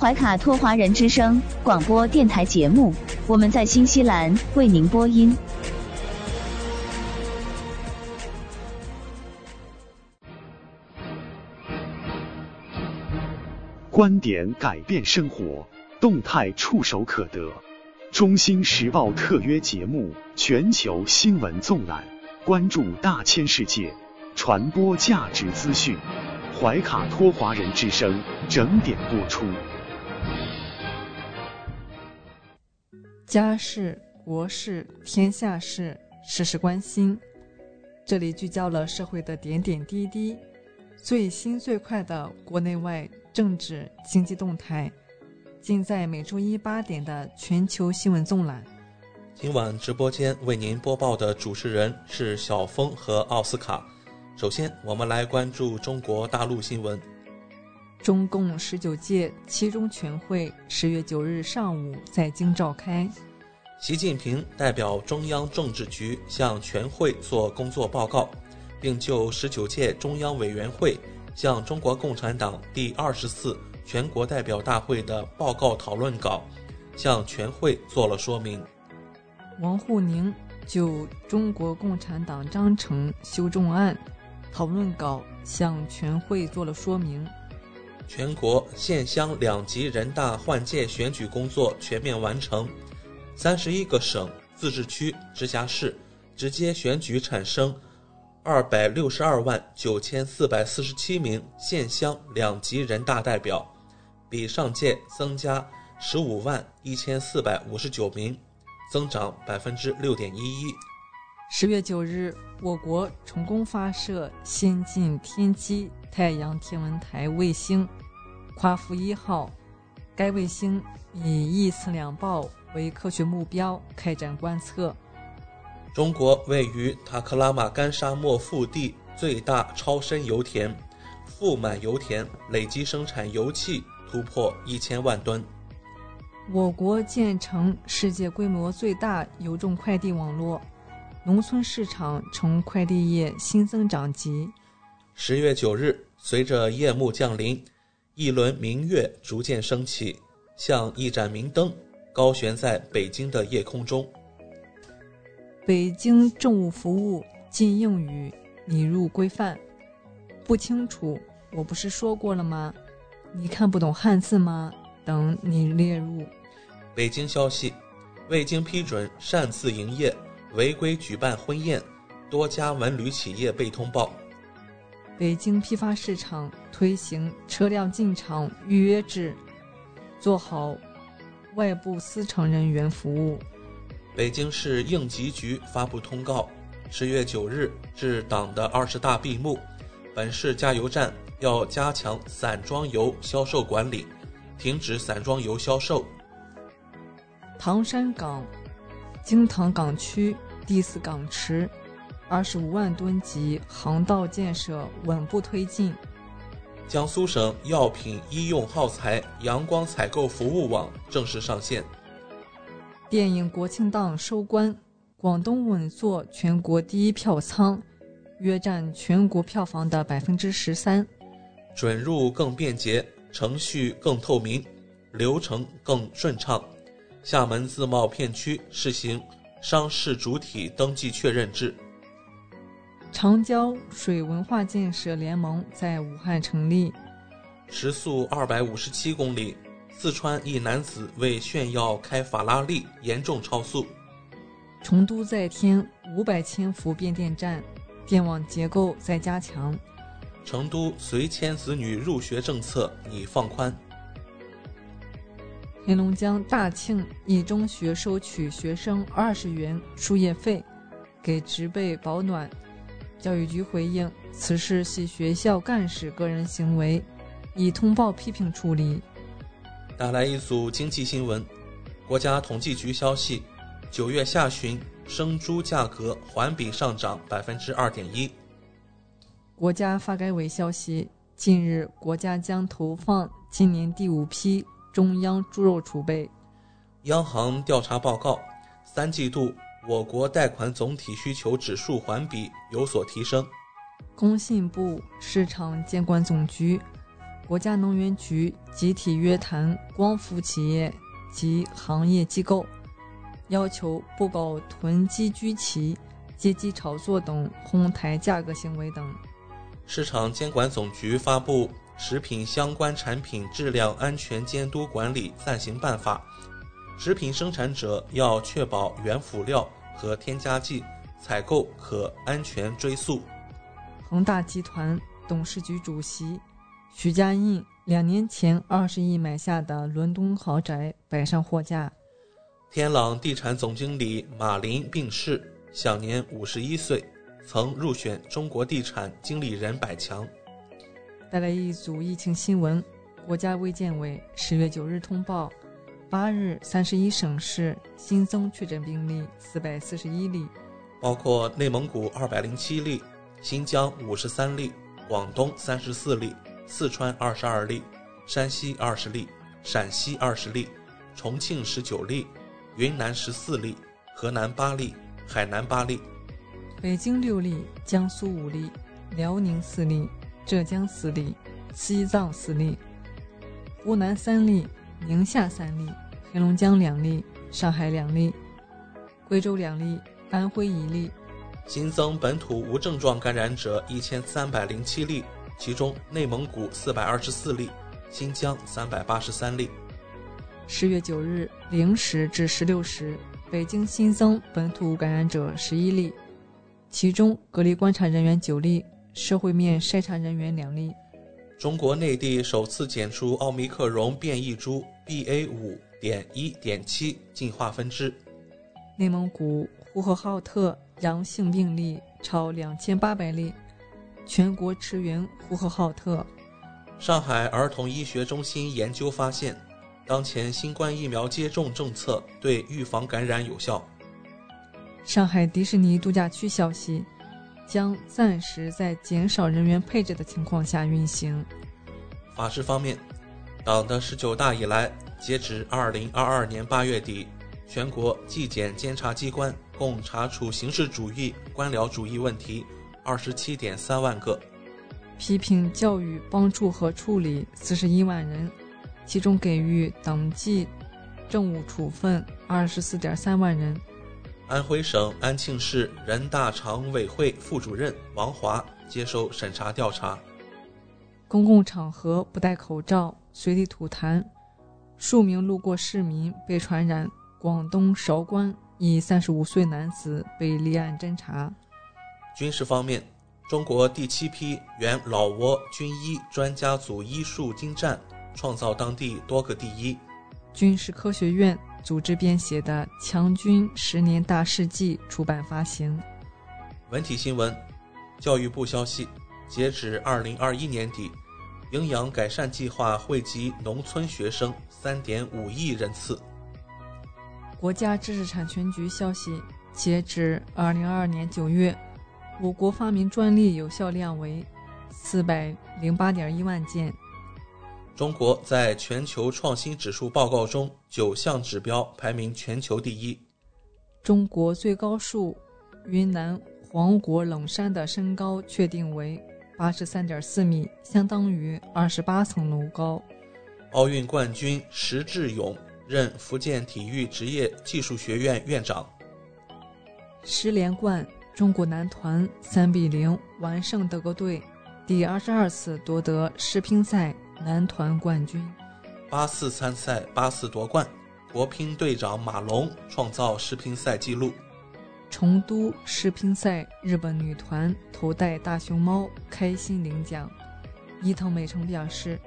怀卡托华人之声广播电台节目，我们在新西兰为您播音。观点改变生活，动态触手可得。中新时报特约节目《全球新闻纵览》，关注大千世界，传播价值资讯。怀卡托华人之声整点播出。家事、国事、天下事，事事关心。这里聚焦了社会的点点滴滴，最新最快的国内外政治经济动态，尽在每周一八点的全球新闻纵览。今晚直播间为您播报的主持人是小峰和奥斯卡。首先，我们来关注中国大陆新闻。中共十九届七中全会十月九日上午在京召开。习近平代表中央政治局向全会作工作报告，并就十九届中央委员会向中国共产党第二十次全国代表大会的报告讨论稿向全会做了说明。王沪宁就中国共产党章程修正案讨论稿向全会做了说明。全国县乡两级人大换届选举工作全面完成，三十一个省、自治区、直辖市直接选举产生。二百六十二万九千四百四十七名县乡两级人大代表，比上届增加十五万一千四百五十九名，增长百分之六点一一。十月九日，我国成功发射先进天基太阳天文台卫星“夸父一号”。该卫星以一次两爆为科学目标开展观测。中国位于塔克拉玛干沙漠腹地最大超深油田——富满油田，累计生产油气突破一千万吨。我国建成世界规模最大邮政快递网络。农村市场成快递业新增长极。十月九日，随着夜幕降临，一轮明月逐渐升起，像一盏明灯，高悬在北京的夜空中。北京政务服务禁用语拟入规范。不清楚，我不是说过了吗？你看不懂汉字吗？等你列入。北京消息，未经批准擅自营业。违规举办婚宴，多家文旅企业被通报。北京批发市场推行车辆进场预约制，做好外部司乘人员服务。北京市应急局发布通告：十月九日至党的二十大闭幕，本市加油站要加强散装油销售管理，停止散装油销售。唐山港。京唐港区第四港池，二十五万吨级航道建设稳步推进。江苏省药品医用耗材阳光采购服务网正式上线。电影国庆档收官，广东稳坐全国第一票仓，约占全国票房的百分之十三。准入更便捷，程序更透明，流程更顺畅。厦门自贸片区试行商事主体登记确认制。长江水文化建设联盟在武汉成立。时速二百五十七公里，四川一男子为炫耀开法拉利严重超速。成都再添五百千伏变电站，电网结构在加强。成都随迁子女入学政策拟放宽。黑龙江大庆一中学收取学生二十元输液费，给植被保暖。教育局回应此事系学校干事个人行为，已通报批评处理。带来一组经济新闻。国家统计局消息，九月下旬生猪价格环比上涨百分之二点一。国家发改委消息，近日国家将投放今年第五批中央猪肉储备。央行调查报告，三季度我国贷款总体需求指数环比有所提升。工信部、市场监管总局、国家能源局集体约谈光伏企业及行业机构，要求不搞囤积居奇、借机炒作等哄抬价格行为等。市场监管总局发布《食品相关产品质量安全监督管理暂行办法》，食品生产者要确保原辅料和添加剂采购可安全追溯。恒大集团董事局主席许家印两年前二十亿买下的伦敦豪宅摆上货架。天朗地产总经理马林病逝，享年五十一岁。曾入选中国地产经理人百强。带来一组疫情新闻：国家卫健委十月九日通报，八日三十一省市新增确诊病例四百四十一例，包括内蒙古二百零七例，新疆五十三例，广东三十四例，四川二十二例，山西二十例，陕西二十例，重庆十九例，云南十四例，河南八例，海南八例。北京六例，江苏五例，辽宁四例，浙江四例，西藏四例，湖南三例，宁夏三例，黑龙江两例，上海两例，贵州两例，安徽一例。新增本土无症状感染者一千三百零七例，其中内蒙古四百二十四例，新疆三百八十三例。十月九日零时至十六时，北京新增本土感染者十一例。其中隔离观察人员九例，社会面筛查人员两例。中国内地首次检出奥密克戎变异株 BA 五点一点七进化分支。内蒙古呼和浩特阳性病例超两千八百例，全国驰援呼和浩特。上海儿童医学中心研究发现，当前新冠疫苗接种政策对预防感染有效。上海迪士尼度假区消息，将暂时在减少人员配置的情况下运行。法制方面，党的十九大以来，截止二零二二年八月底，全国纪检监察机关共查处形式主义、官僚主义问题二十七点三万个，批评教育帮助和处理四十一万人，其中给予党纪政务处分二十四点三万人。安徽省安庆市人大常委会副主任王华接受审查调查。公共场合不戴口罩、随地吐痰，数名路过市民被传染。广东韶关一三十五岁男子被立案侦查。军事方面，中国第七批原老挝军医专家组医术精湛，创造当地多个第一。军事科学院。组织编写的《强军十年大事记》出版发行。文体新闻，教育部消息，截止二零二一年底，营养改善计划惠及农村学生三点五亿人次。国家知识产权局消息，截至二零二二年九月，我国发明专利有效量为四百零八点一万件。中国在全球创新指数报告中，九项指标排名全球第一。中国最高数云南黄果冷杉的身高确定为八十三点四米，相当于二十八层楼高。奥运冠军石智勇任福建体育职业技术学院院长。十连冠，中国男团三比零完胜德国队，第二十二次夺得世乒赛。男团冠军，八四参赛八四夺冠，国乒队长马龙创造世乒赛纪录。成都世乒赛，日本女团头戴大熊猫开心领奖。伊藤美诚表示，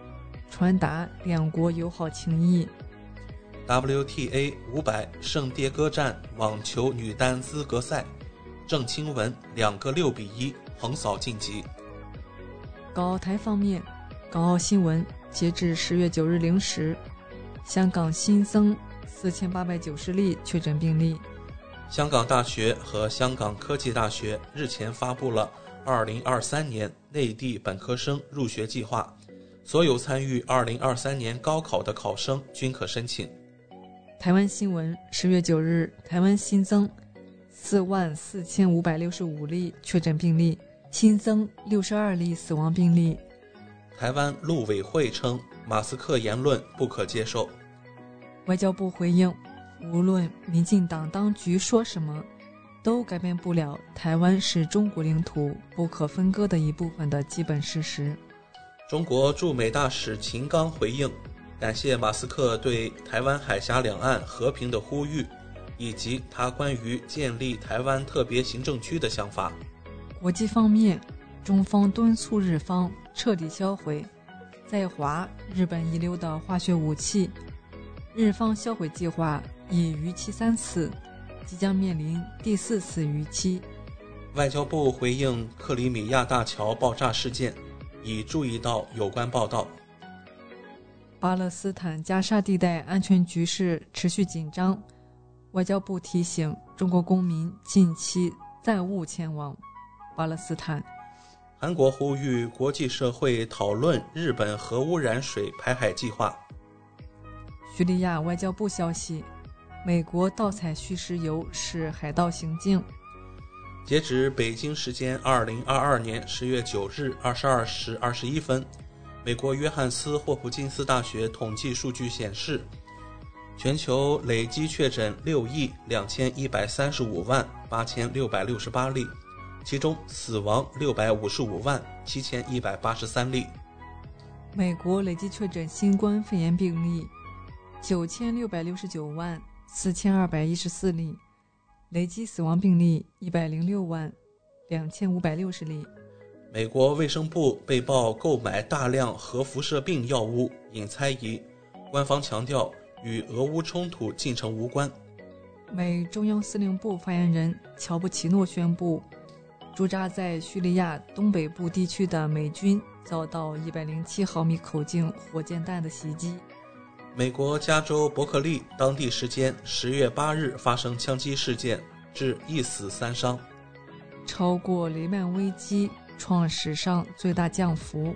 传达两国友好情谊。WTA 五百圣迭戈站网球女单资格赛，郑钦文两个六比一横扫晋级。港澳台方面。港澳新闻：截至十月九日零时，香港新增四千八百九十例确诊病例。香港大学和香港科技大学日前发布了二零二三年内地本科生入学计划，所有参与二零二三年高考的考生均可申请。台湾新闻：十月九日，台湾新增四万四千五百六十五例确诊病例，新增六十二例死亡病例。台湾陆委会称，马斯克言论不可接受。外交部回应。无论民进党当局说什么，都改变不了台湾是中国领土不可分割的一部分的基本事实。中国驻美大使秦刚回应，感谢马斯克对台湾海峡两岸和平的呼吁，以及他关于建立台湾特别行政区的想法。国际方面，中方敦促日方彻底销毁在华日本遗留的化学武器。日方销毁计划。已逾期三次，即将面临第四次逾期。外交部回应克里米亚大桥爆炸事件，已注意到有关报道。巴勒斯坦加沙地带安全局势持续紧张，外交部提醒中国公民近期暂勿前往巴勒斯坦。韩国呼吁国际社会讨论日本核污染水排海计划。叙利亚外交部消息。美国盗采叙石油是海盗行径。截止北京时间二零二二年十月九日二十二时二十一分，美国约翰斯霍普金斯大学统计数据显示，全球累计确诊六亿两千一百三十五万八千六百六十八例，其中死亡六百五十五万七千一百八十三例。美国累计确诊新冠肺炎病例九千六百六十九万。四千二百一十四例，累计死亡病例一百零六万两千五百六十例。美国卫生部被曝购买大量核辐射病药物，引猜疑。官方强调与俄乌冲突进程无关。美中央司令部发言人乔布奇诺宣布，驻扎在叙利亚东北部地区的美军遭到一百零七毫米口径火箭弹的袭击。美国加州伯克利当地时间十月八日发生枪击事件，致一死三伤。超过雷曼危机创史上最大降幅，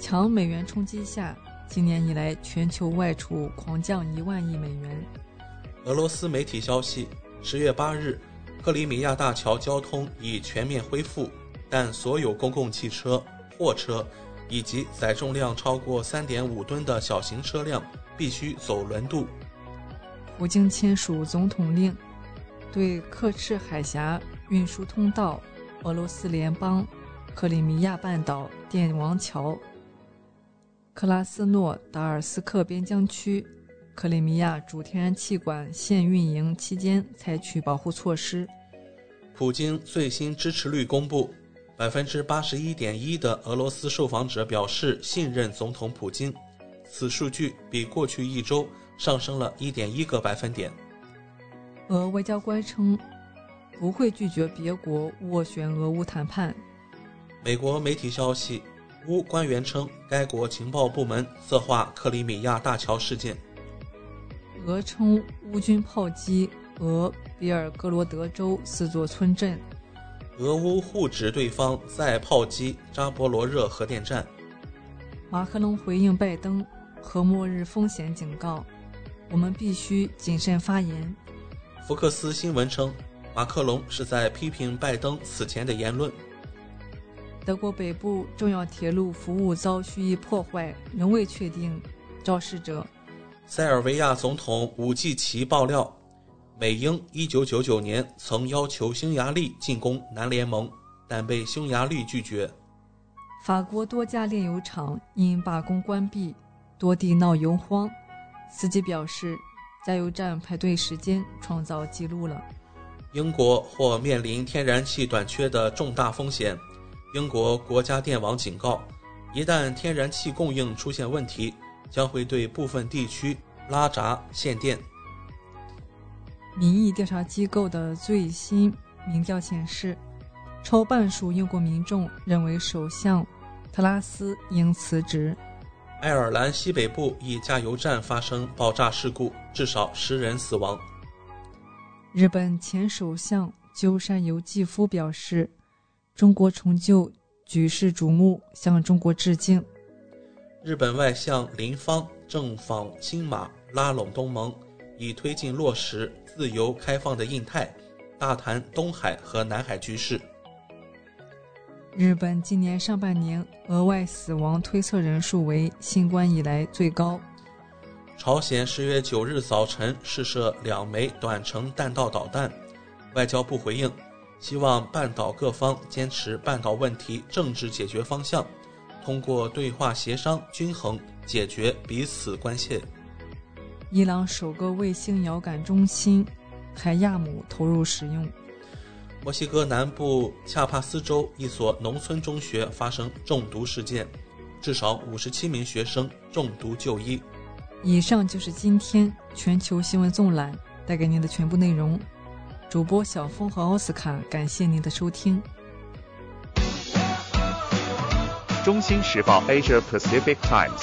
强美元冲击下，今年以来全球外储狂降一万亿美元。俄罗斯媒体消息，十月八日，克里米亚大桥交通已全面恢复，但所有公共汽车、货车。以及载重量超过三点五吨的小型车辆必须走轮渡。普京签署总统令，对克赤海峡运输通道、俄罗斯联邦克里米亚半岛电王桥、克拉斯诺达尔斯克边疆区克里米亚主天然气管线运营期间采取保护措施。普京最新支持率公布。百分之八十一点一的俄罗斯受访者表示信任总统普京，此数据比过去一周上升了一点一个百分点。俄外交官称不会拒绝别国斡旋俄乌谈判。美国媒体消息，乌官员称该国情报部门策划克里米亚大桥事件。俄称乌军炮击俄比尔格罗德州四座村镇。俄乌互指对方在炮击扎波罗热核电站。马克龙回应拜登核末日风险警告：“我们必须谨慎发言。”福克斯新闻称，马克龙是在批评拜登此前的言论。德国北部重要铁路服务遭蓄意破坏，仍未确定肇事者。塞尔维亚总统武季奇爆料。美英1999年曾要求匈牙利进攻南联盟，但被匈牙利拒绝。法国多家炼油厂因罢工关闭，多地闹油荒。司机表示，加油站排队时间创造纪录了。英国或面临天然气短缺的重大风险。英国国家电网警告，一旦天然气供应出现问题，将会对部分地区拉闸限电。民意调查机构的最新民调显示，超半数英国民众认为首相特拉斯应辞职。爱尔兰西北部一加油站发生爆炸事故，至少十人死亡。日本前首相鸠山由纪夫表示：“中国成就举世瞩目，向中国致敬。”日本外相林芳正访新马，拉拢东盟，以推进落实自由开放的印太，大谈东海和南海局势。日本今年上半年额外死亡推测人数为新冠以来最高。朝鲜十月九日早晨试射两枚短程弹道导弹，外交部回应，希望半岛各方坚持半岛问题政治解决方向，通过对话协商均衡解决彼此关切。伊朗首个卫星遥感中心海亚姆投入使用。墨西哥南部恰帕斯州一所农村中学发生中毒事件，至少五十七名学生中毒就医。以上就是今天全球新闻纵览带给您的全部内容。主播小峰和奥斯卡，感谢您的收听。中心时报 Asia Pacific Times，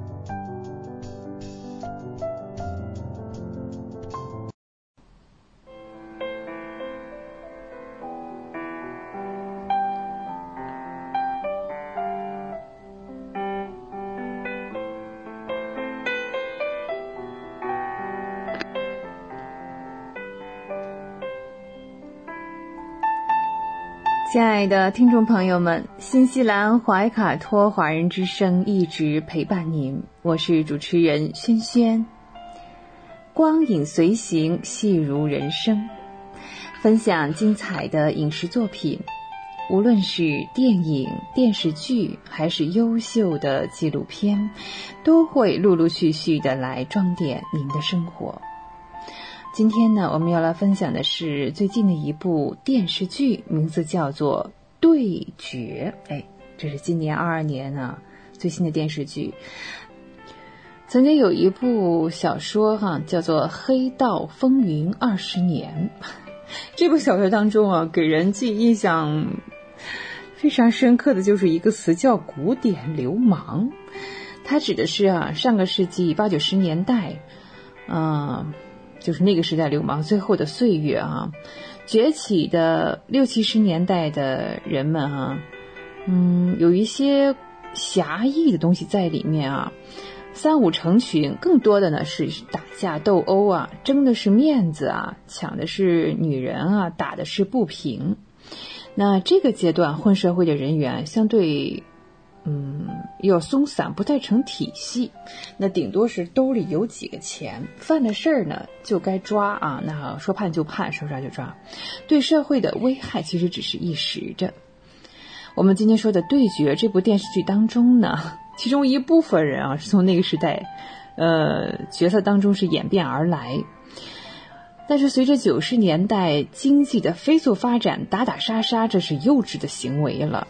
亲爱的听众朋友们，新西兰怀卡托华人之声一直陪伴您，我是主持人轩轩。光影随行，戏如人生，分享精彩的影视作品，无论是电影、电视剧，还是优秀的纪录片，都会陆陆续续的来装点您的生活。今天呢，我们要来分享的是最近的一部电视剧，名字叫做《对决》。哎，这是今年二二年呢最新的电视剧。曾经有一部小说哈，叫做《黑道风云二十年》。这部小说当中啊，给人记印象非常深刻的就是一个词，叫“古典流氓”。它指的是啊，上个世纪八九十年代，嗯。就是那个时代流氓最后的岁月啊，崛起的六七十年代的人们哈，嗯，有一些侠义的东西在里面啊，三五成群，更多的呢是打架斗殴啊，争的是面子啊，抢的是女人啊，打的是不平。那这个阶段混社会的人员相对。嗯，要松散，不太成体系，那顶多是兜里有几个钱，犯了事儿呢就该抓啊，那说判就判，说抓就抓，对社会的危害其实只是一时的。我们今天说的对决这部电视剧当中呢，其中一部分人啊是从那个时代，呃角色当中是演变而来，但是随着九十年代经济的飞速发展，打打杀杀这是幼稚的行为了。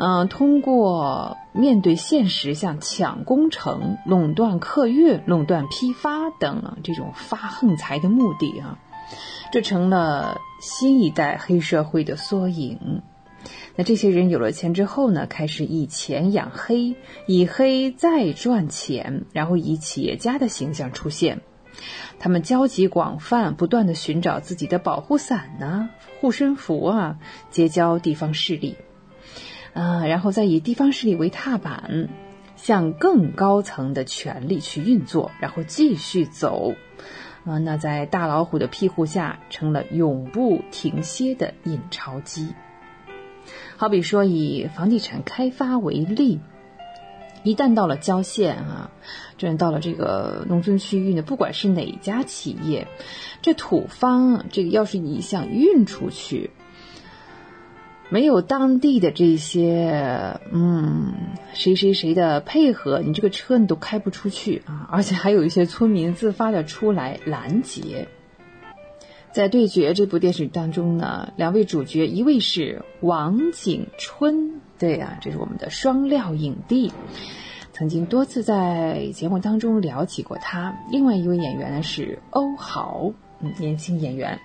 嗯，通过面对现实，像抢工程、垄断客运、垄断批发等，这种发横财的目的啊，这成了新一代黑社会的缩影。那这些人有了钱之后呢，开始以钱养黑，以黑再赚钱，然后以企业家的形象出现。他们交集广泛，不断的寻找自己的保护伞呐、护身符啊，结交地方势力。啊，然后再以地方势力为踏板，向更高层的权力去运作，然后继续走，啊，那在大老虎的庇护下，成了永不停歇的印钞机。好比说，以房地产开发为例，一旦到了郊县啊，这到了这个农村区域呢，不管是哪家企业，这土方这个要是你想运出去。没有当地的这些，嗯，谁谁谁的配合，你这个车你都开不出去啊！而且还有一些村民自发的出来拦截。在《对决》这部电视当中呢，两位主角，一位是王景春，对呀，这是我们的双料影帝，曾经多次在节目当中聊起过他。另外一位演员呢是欧豪，嗯，年轻演员。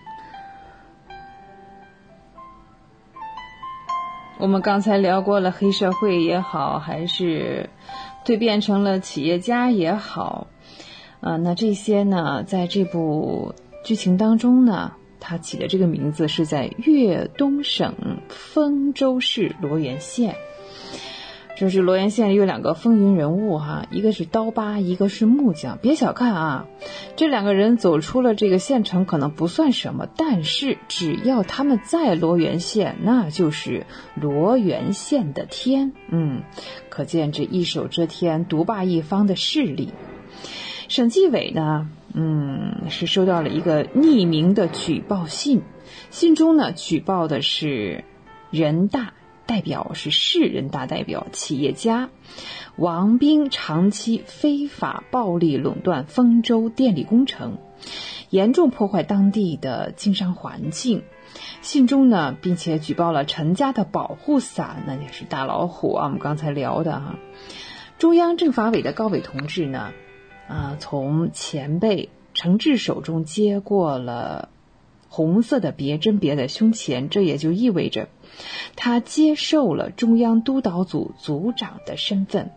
我们刚才聊过了黑社会也好，还是蜕变成了企业家也好，啊，那这些呢，在这部剧情当中呢，他起的这个名字是在粤东省丰州市罗源县。就是罗源县有两个风云人物哈，一个是刀疤，一个是木匠。别小看啊，这两个人走出了这个县城可能不算什么，但是只要他们在罗源县，那就是罗源县的天。嗯，可见这一手遮天、独霸一方的势力。省纪委呢，嗯，是收到了一个匿名的举报信，信中呢举报的是人大。代表是市人大代表、企业家王斌长期非法暴力垄断丰州电力工程，严重破坏当地的经商环境。信中呢，并且举报了陈家的保护伞，那也是大老虎啊。我们刚才聊的哈，中央政法委的高伟同志呢，啊，从前辈陈志手中接过了红色的别针别在胸前，这也就意味着。他接受了中央督导组组长的身份，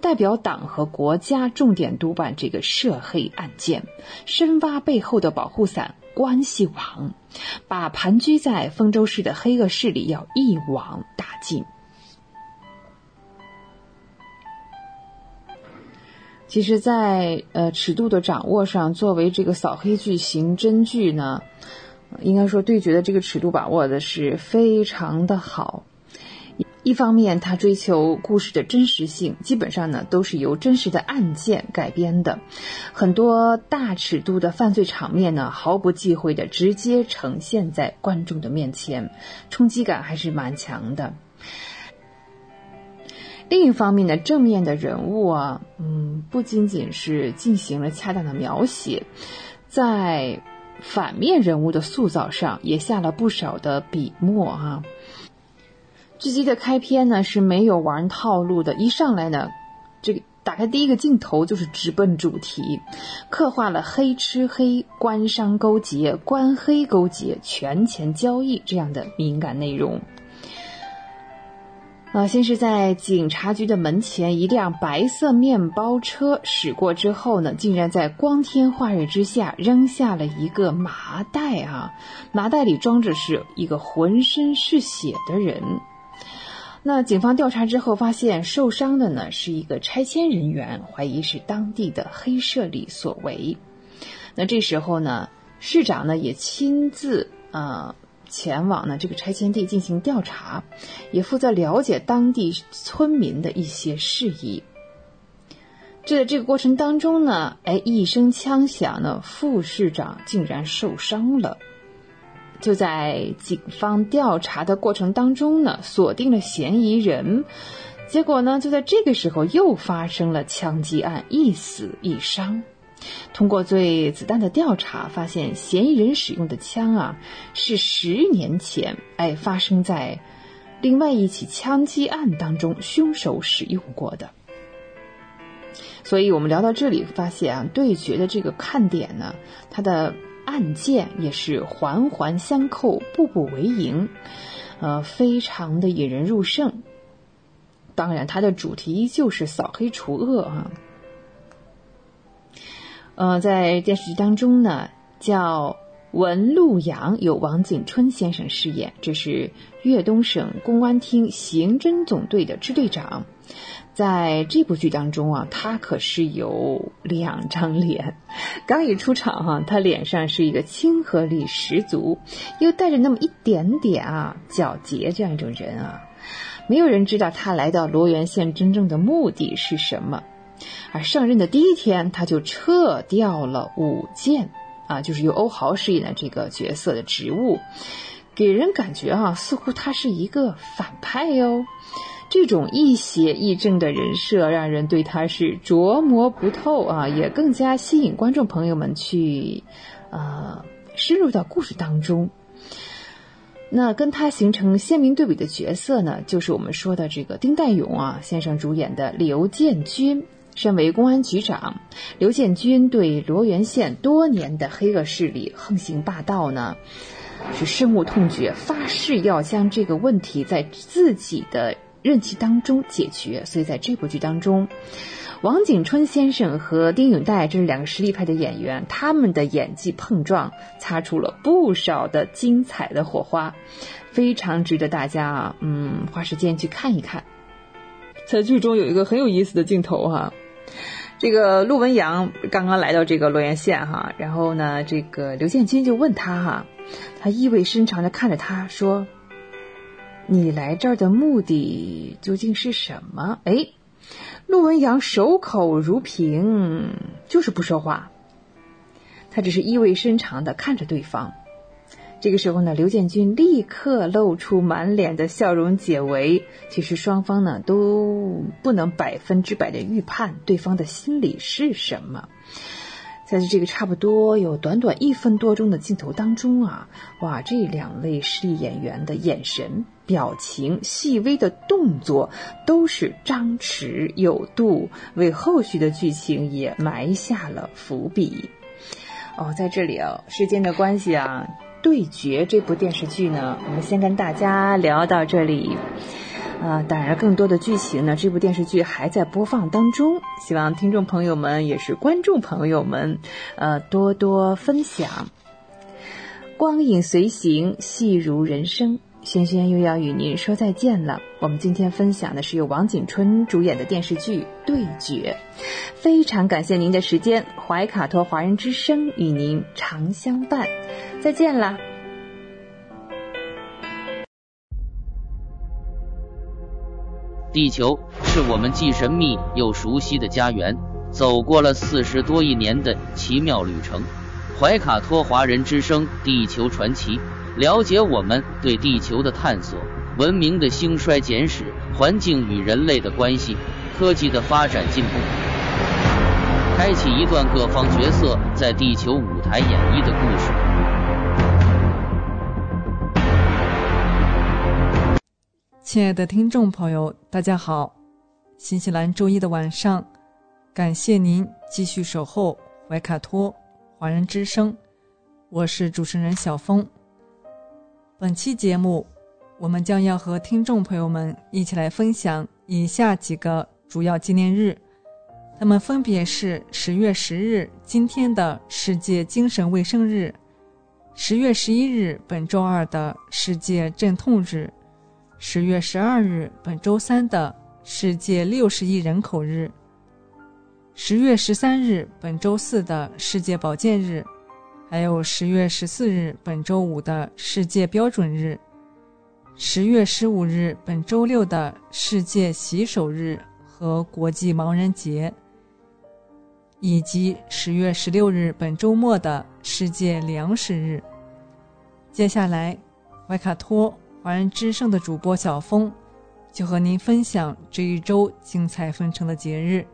代表党和国家重点督办这个涉黑案件，深挖背后的保护伞关系网，把盘踞在丰州市的黑恶势力要一网打尽。其实，在呃尺度的掌握上，作为这个扫黑剧、刑侦剧呢。应该说，对决的这个尺度把握的是非常的好。一方面，他追求故事的真实性，基本上呢都是由真实的案件改编的，很多大尺度的犯罪场面呢毫不忌讳的直接呈现在观众的面前，冲击感还是蛮强的。另一方面呢，正面的人物啊，嗯，不仅仅是进行了恰当的描写，在。反面人物的塑造上也下了不少的笔墨啊。剧集的开篇呢是没有玩套路的，一上来呢，这个打开第一个镜头就是直奔主题，刻画了黑吃黑、官商勾结、官黑勾结、权钱交易这样的敏感内容。啊，先是在警察局的门前，一辆白色面包车驶过之后呢，竟然在光天化日之下扔下了一个麻袋啊！麻袋里装着是一个浑身是血的人。那警方调查之后发现，受伤的呢是一个拆迁人员，怀疑是当地的黑社里所为。那这时候呢，市长呢也亲自啊。前往呢这个拆迁地进行调查，也负责了解当地村民的一些事宜。就在这个过程当中呢，哎，一声枪响呢，副市长竟然受伤了。就在警方调查的过程当中呢，锁定了嫌疑人，结果呢，就在这个时候又发生了枪击案，一死一伤。通过对子弹的调查，发现嫌疑人使用的枪啊，是十年前哎发生在另外一起枪击案当中凶手使用过的。所以我们聊到这里，发现啊，对决的这个看点呢，它的案件也是环环相扣，步步为营，呃，非常的引人入胜。当然，它的主题依旧是扫黑除恶啊。呃，在电视剧当中呢，叫文陆阳，由王景春先生饰演，这是粤东省公安厅刑侦总队的支队长。在这部剧当中啊，他可是有两张脸。刚一出场哈、他脸上是一个亲和力十足，又带着那么一点点啊皎洁这样一种人啊。没有人知道他来到罗源县真正的目的是什么。而上任的第一天，他就撤掉了武剑啊，就是由欧豪饰演的这个角色的职务，给人感觉啊，似乎他是一个反派哟、这种亦邪亦正的人设，让人对他是琢磨不透啊，也更加吸引观众朋友们去，呃，深入到故事当中。那跟他形成鲜明对比的角色呢，就是我们说的这个丁代勇啊先生主演的刘建军。身为公安局长，刘建军对罗源县多年的黑恶势力横行霸道呢，是深恶痛绝，发誓要将这个问题在自己的任期当中解决。所以在这部剧当中，王景春先生和丁允岱这是两个实力派的演员，他们的演技碰撞，擦出了不少的精彩的火花，非常值得大家，嗯，花时间去看一看。在剧中有一个很有意思的镜头哈、这个陆文阳刚刚来到这个罗源县哈，然后呢，这个刘建军就问他哈，他意味深长的看着他说：“你来这儿的目的究竟是什么？”哎，陆文阳守口如瓶，就是不说话。他只是意味深长的看着对方。这个时候呢，刘建军立刻露出满脸的笑容解围。其实双方呢都不能百分之百的预判对方的心理是什么。在这个差不多有短短一分多钟的镜头当中啊，哇，这两位实力演员的眼神、表情、细微的动作都是张弛有度，为后续的剧情也埋下了伏笔。哦，在这里啊，时间的关系啊。对决这部电视剧呢，我们先跟大家聊到这里。啊、呃，当然，更多的剧情呢，这部电视剧还在播放当中，希望听众朋友们也是观众朋友们，呃，多多分享。光影随行，戏如人生。轩轩又要与您说再见了。我们今天分享的是由王景春主演的电视剧《对决》，非常感谢您的时间，怀卡托华人之声与您常相伴，再见啦。地球是我们既神秘又熟悉的家园，走过了四十多亿年的奇妙旅程。怀卡托华人之声《地球传奇》。了解我们对地球的探索、文明的兴衰简史、环境与人类的关系、科技的发展进步，开启一段各方角色在地球舞台演绎的故事。亲爱的听众朋友，大家好！新西兰周一的晚上，感谢您继续守候怀卡托华人之声，我是主持人小峰。本期节目，我们将要和听众朋友们一起来分享以下几个主要纪念日，他们分别是十月十日今天的世界精神卫生日，十月十一日本周二的世界镇痛日，十月十二日本周三的世界六十亿人口日，十月十三日本周四的世界保健日。还有十月十四日本周五的世界标准日，十月十五日本周六的世界洗手日和国际盲人节，以及十月十六日本周末的世界粮食日。接下来，怀卡托华人之声的主播小峰就和您分享这一周精彩纷呈的节日。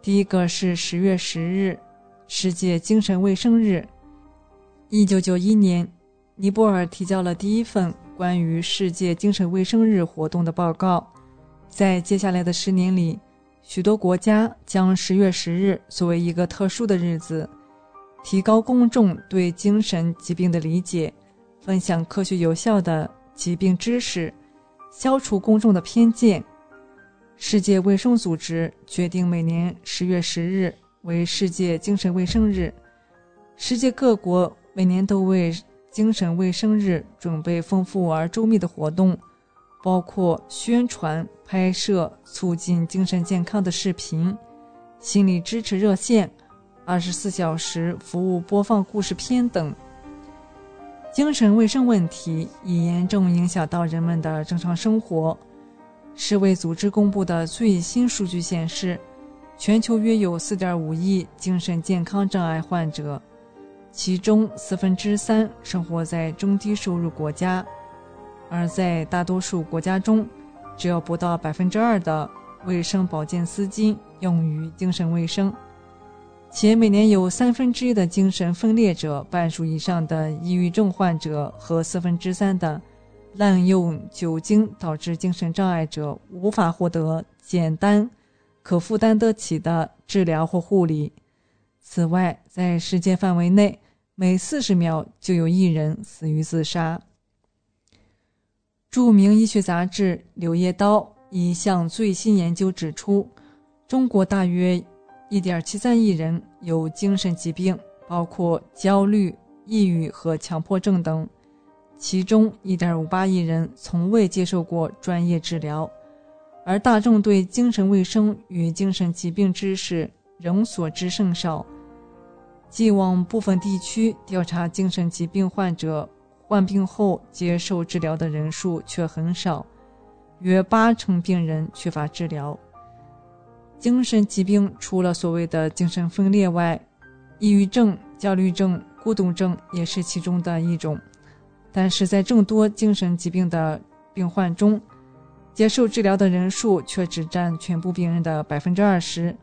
第一个是十月十日，世界精神卫生日。一九九一年，尼泊尔提交了第一份关于世界精神卫生日活动的报告。在接下来的十年里，许多国家将十月十日作为一个特殊的日子，提高公众对精神疾病的理解，分享科学有效的疾病知识，消除公众的偏见。世界卫生组织决定每年十月十日为世界精神卫生日。世界各国。每年都为精神卫生日准备丰富而周密的活动，包括宣传、拍摄促进精神健康的视频、心理支持热线、二十四小时服务播放故事片等。精神卫生问题已严重影响到人们的正常生活。世卫组织公布的最新数据显示，全球约有4.5亿精神健康障碍患者，其中四分之三生活在中低收入国家，而在大多数国家中，只有不到百分之二的卫生保健资金用于精神卫生。且每年有三分之一的精神分裂者、半数以上的抑郁症患者和四分之三的滥用酒精导致精神障碍者无法获得简单、可负担得起的治疗或护理。此外，在世界范围内，每四十秒就有一人死于自杀。著名医学杂志《柳叶刀》一项最新研究指出，中国大约。一点七三亿人有精神疾病，包括焦虑、抑郁和强迫症等，其中一点五八亿人从未接受过专业治疗，而大众对精神卫生与精神疾病知识仍所知甚少。既往部分地区调查精神疾病患者患病后接受治疗的人数却很少，约八成病人缺乏治疗。精神疾病除了所谓的精神分裂外，抑郁症、焦虑症、孤独症也是其中的一种。但是在众多精神疾病的病患中，接受治疗的人数却只占全部病人的百分之二十，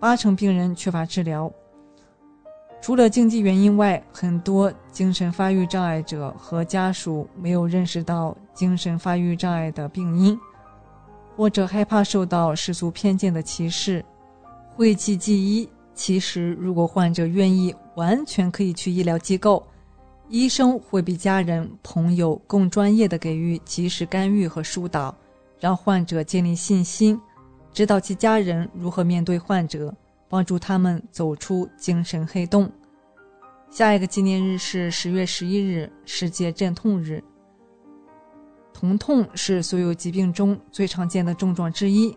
八成病人缺乏治疗。除了经济原因外，很多精神发育障碍者和家属没有认识到精神发育障碍的病因。或者害怕受到世俗偏见的歧视，讳疾忌医。其实，如果患者愿意，完全可以去医疗机构，医生会比家人、朋友更专业的给予及时干预和疏导，让患者建立信心，指导其家人如何面对患者，帮助他们走出精神黑洞。下一个纪念日是十月十一日，世界镇痛日。疼痛是所有疾病中最常见的症状之一。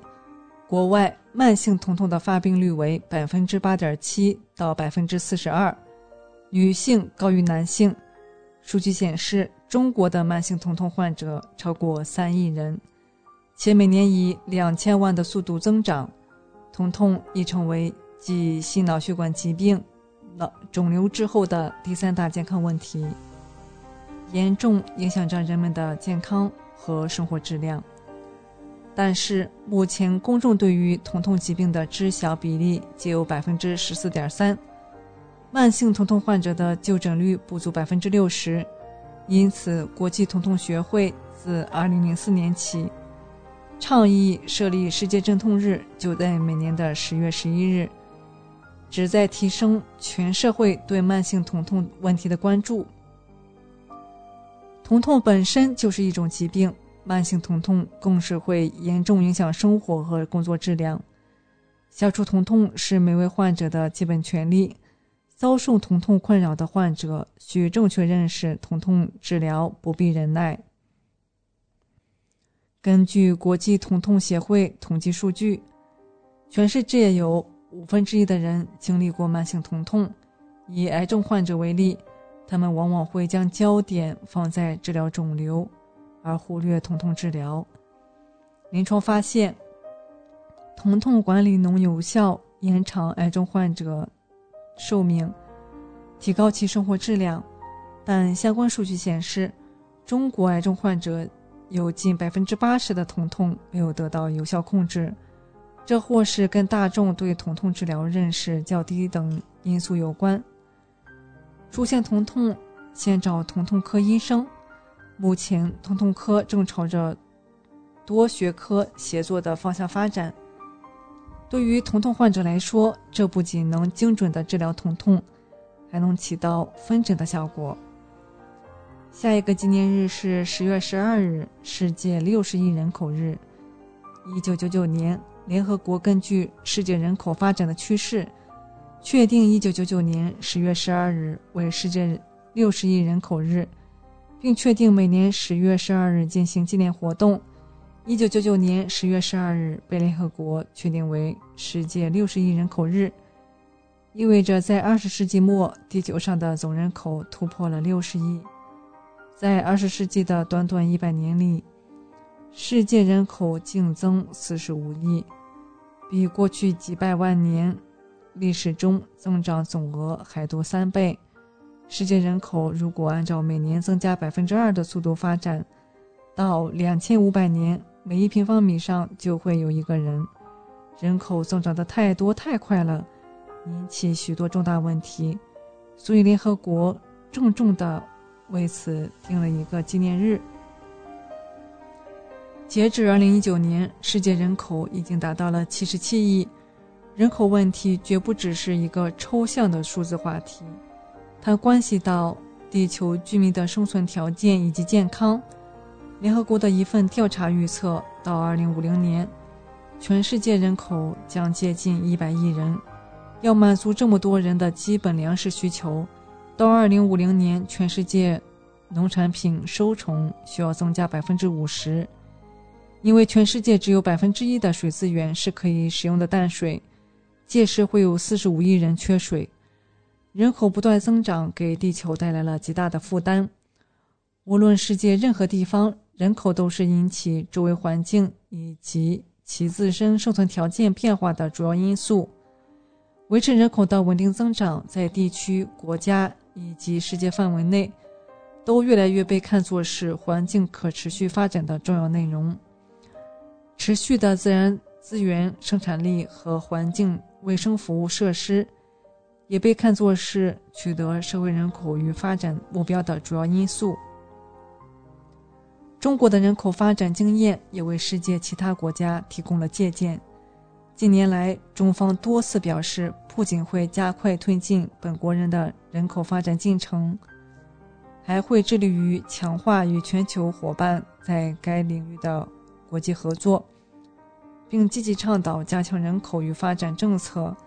国外慢性疼痛的发病率为百分之八点七到百分之四十二，女性高于男性。数据显示，中国的慢性疼痛患者超过三亿人，且每年以两千万的速度增长。疼痛已成为继心脑血管疾病、脑肿瘤之后的第三大健康问题。严重影响着人们的健康和生活质量，但是目前公众对于疼痛疾病的知晓比例仅有百分之十四点三，慢性疼痛患者的就诊率不足百分之六十，因此国际疼痛学会自二零零四年起倡议设立世界镇痛日，就在每年的十月十一日，旨在提升全社会对慢性疼痛问题的关注。疼痛本身就是一种疾病，慢性疼痛更是会严重影响生活和工作质量。消除疼痛是每位患者的基本权利。遭受疼痛困扰的患者需正确认识疼痛治疗，不必忍耐。根据国际疼痛协会统计数据，全世界有五分之一的人经历过慢性疼痛。以癌症患者为例。他们往往会将焦点放在治疗肿瘤，而忽略疼痛治疗。临床发现，疼痛管理能有效延长癌症患者寿命，提高其生活质量。但相关数据显示，中国癌症患者有近百分之八十的疼痛没有得到有效控制，这或是跟大众对疼痛治疗认识较低等因素有关。出现疼痛，先找疼痛科医生。目前，疼痛科正朝着多学科协作的方向发展。对于疼痛患者来说，这不仅能精准的治疗疼痛，还能起到分诊的效果。下一个纪念日是十月十二日，世界六十亿人口日。一九九九年，联合国根据世界人口发展的趋势。确定一九九九年十月十二日为世界六十亿人口日，并确定每年十月十二日进行纪念活动，一九九九年十月十二日被联合国确定为世界六十亿人口日，意味着在二十世纪末，地球上的总人口突破了六十亿。在二十世纪的短短一百年里，世界人口净增四十五亿，比过去几百万年历史中增长总额还多三倍。世界人口如果按照每年增加百分之二的速度发展，到两千五百年。每一平方米上就会有一个人，人口增长的太多太快了，引起许多重大问题，所以联合国郑重的为此定了一个纪念日。截至二零一九年，世界人口已经达到了七十七亿。人口问题绝不只是一个抽象的数字话题，它关系到地球居民的生存条件以及健康。联合国的一份调查预测，到2050年，全世界人口将接近100亿人。要满足这么多人的基本粮食需求，到2050年，全世界农产品收成需要增加50%。因为全世界只有百分之一的水资源是可以使用的淡水，届时会有45亿人缺水。人口不断增长，给地球带来了极大的负担。无论世界任何地方。人口都是引起周围环境以及其自身生存条件变化的主要因素。维持人口的稳定增长，在地区、国家以及世界范围内，都越来越被看作是环境可持续发展的重要内容。持续的自然资源生产力和环境卫生服务设施，也被看作是取得社会人口与发展目标的主要因素。中国的人口发展经验也为世界其他国家提供了借鉴。近年来，中方多次表示，不仅会加快推进本国人的人口发展进程，还会致力于强化与全球伙伴在该领域的国际合作，并积极倡导加强人口与发展政策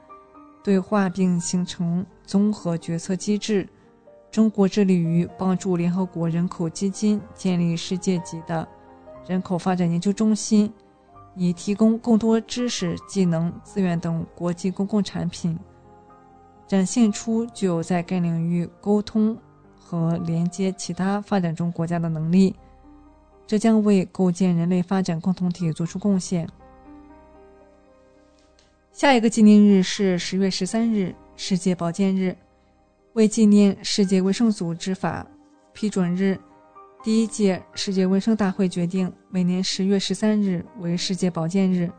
对话，并形成综合决策机制。中国致力于帮助联合国人口基金建立世界级的人口发展研究中心，以提供更多知识、技能、资源等国际公共产品，展现出具有在该领域沟通和连接其他发展中国家的能力。这将为构建人类发展共同体做出贡献。下一个纪念日是十月十三日，世界保健日。为纪念世界卫生组织法批准日，第一届世界卫生大会决定每年十月十三日为世界保健日，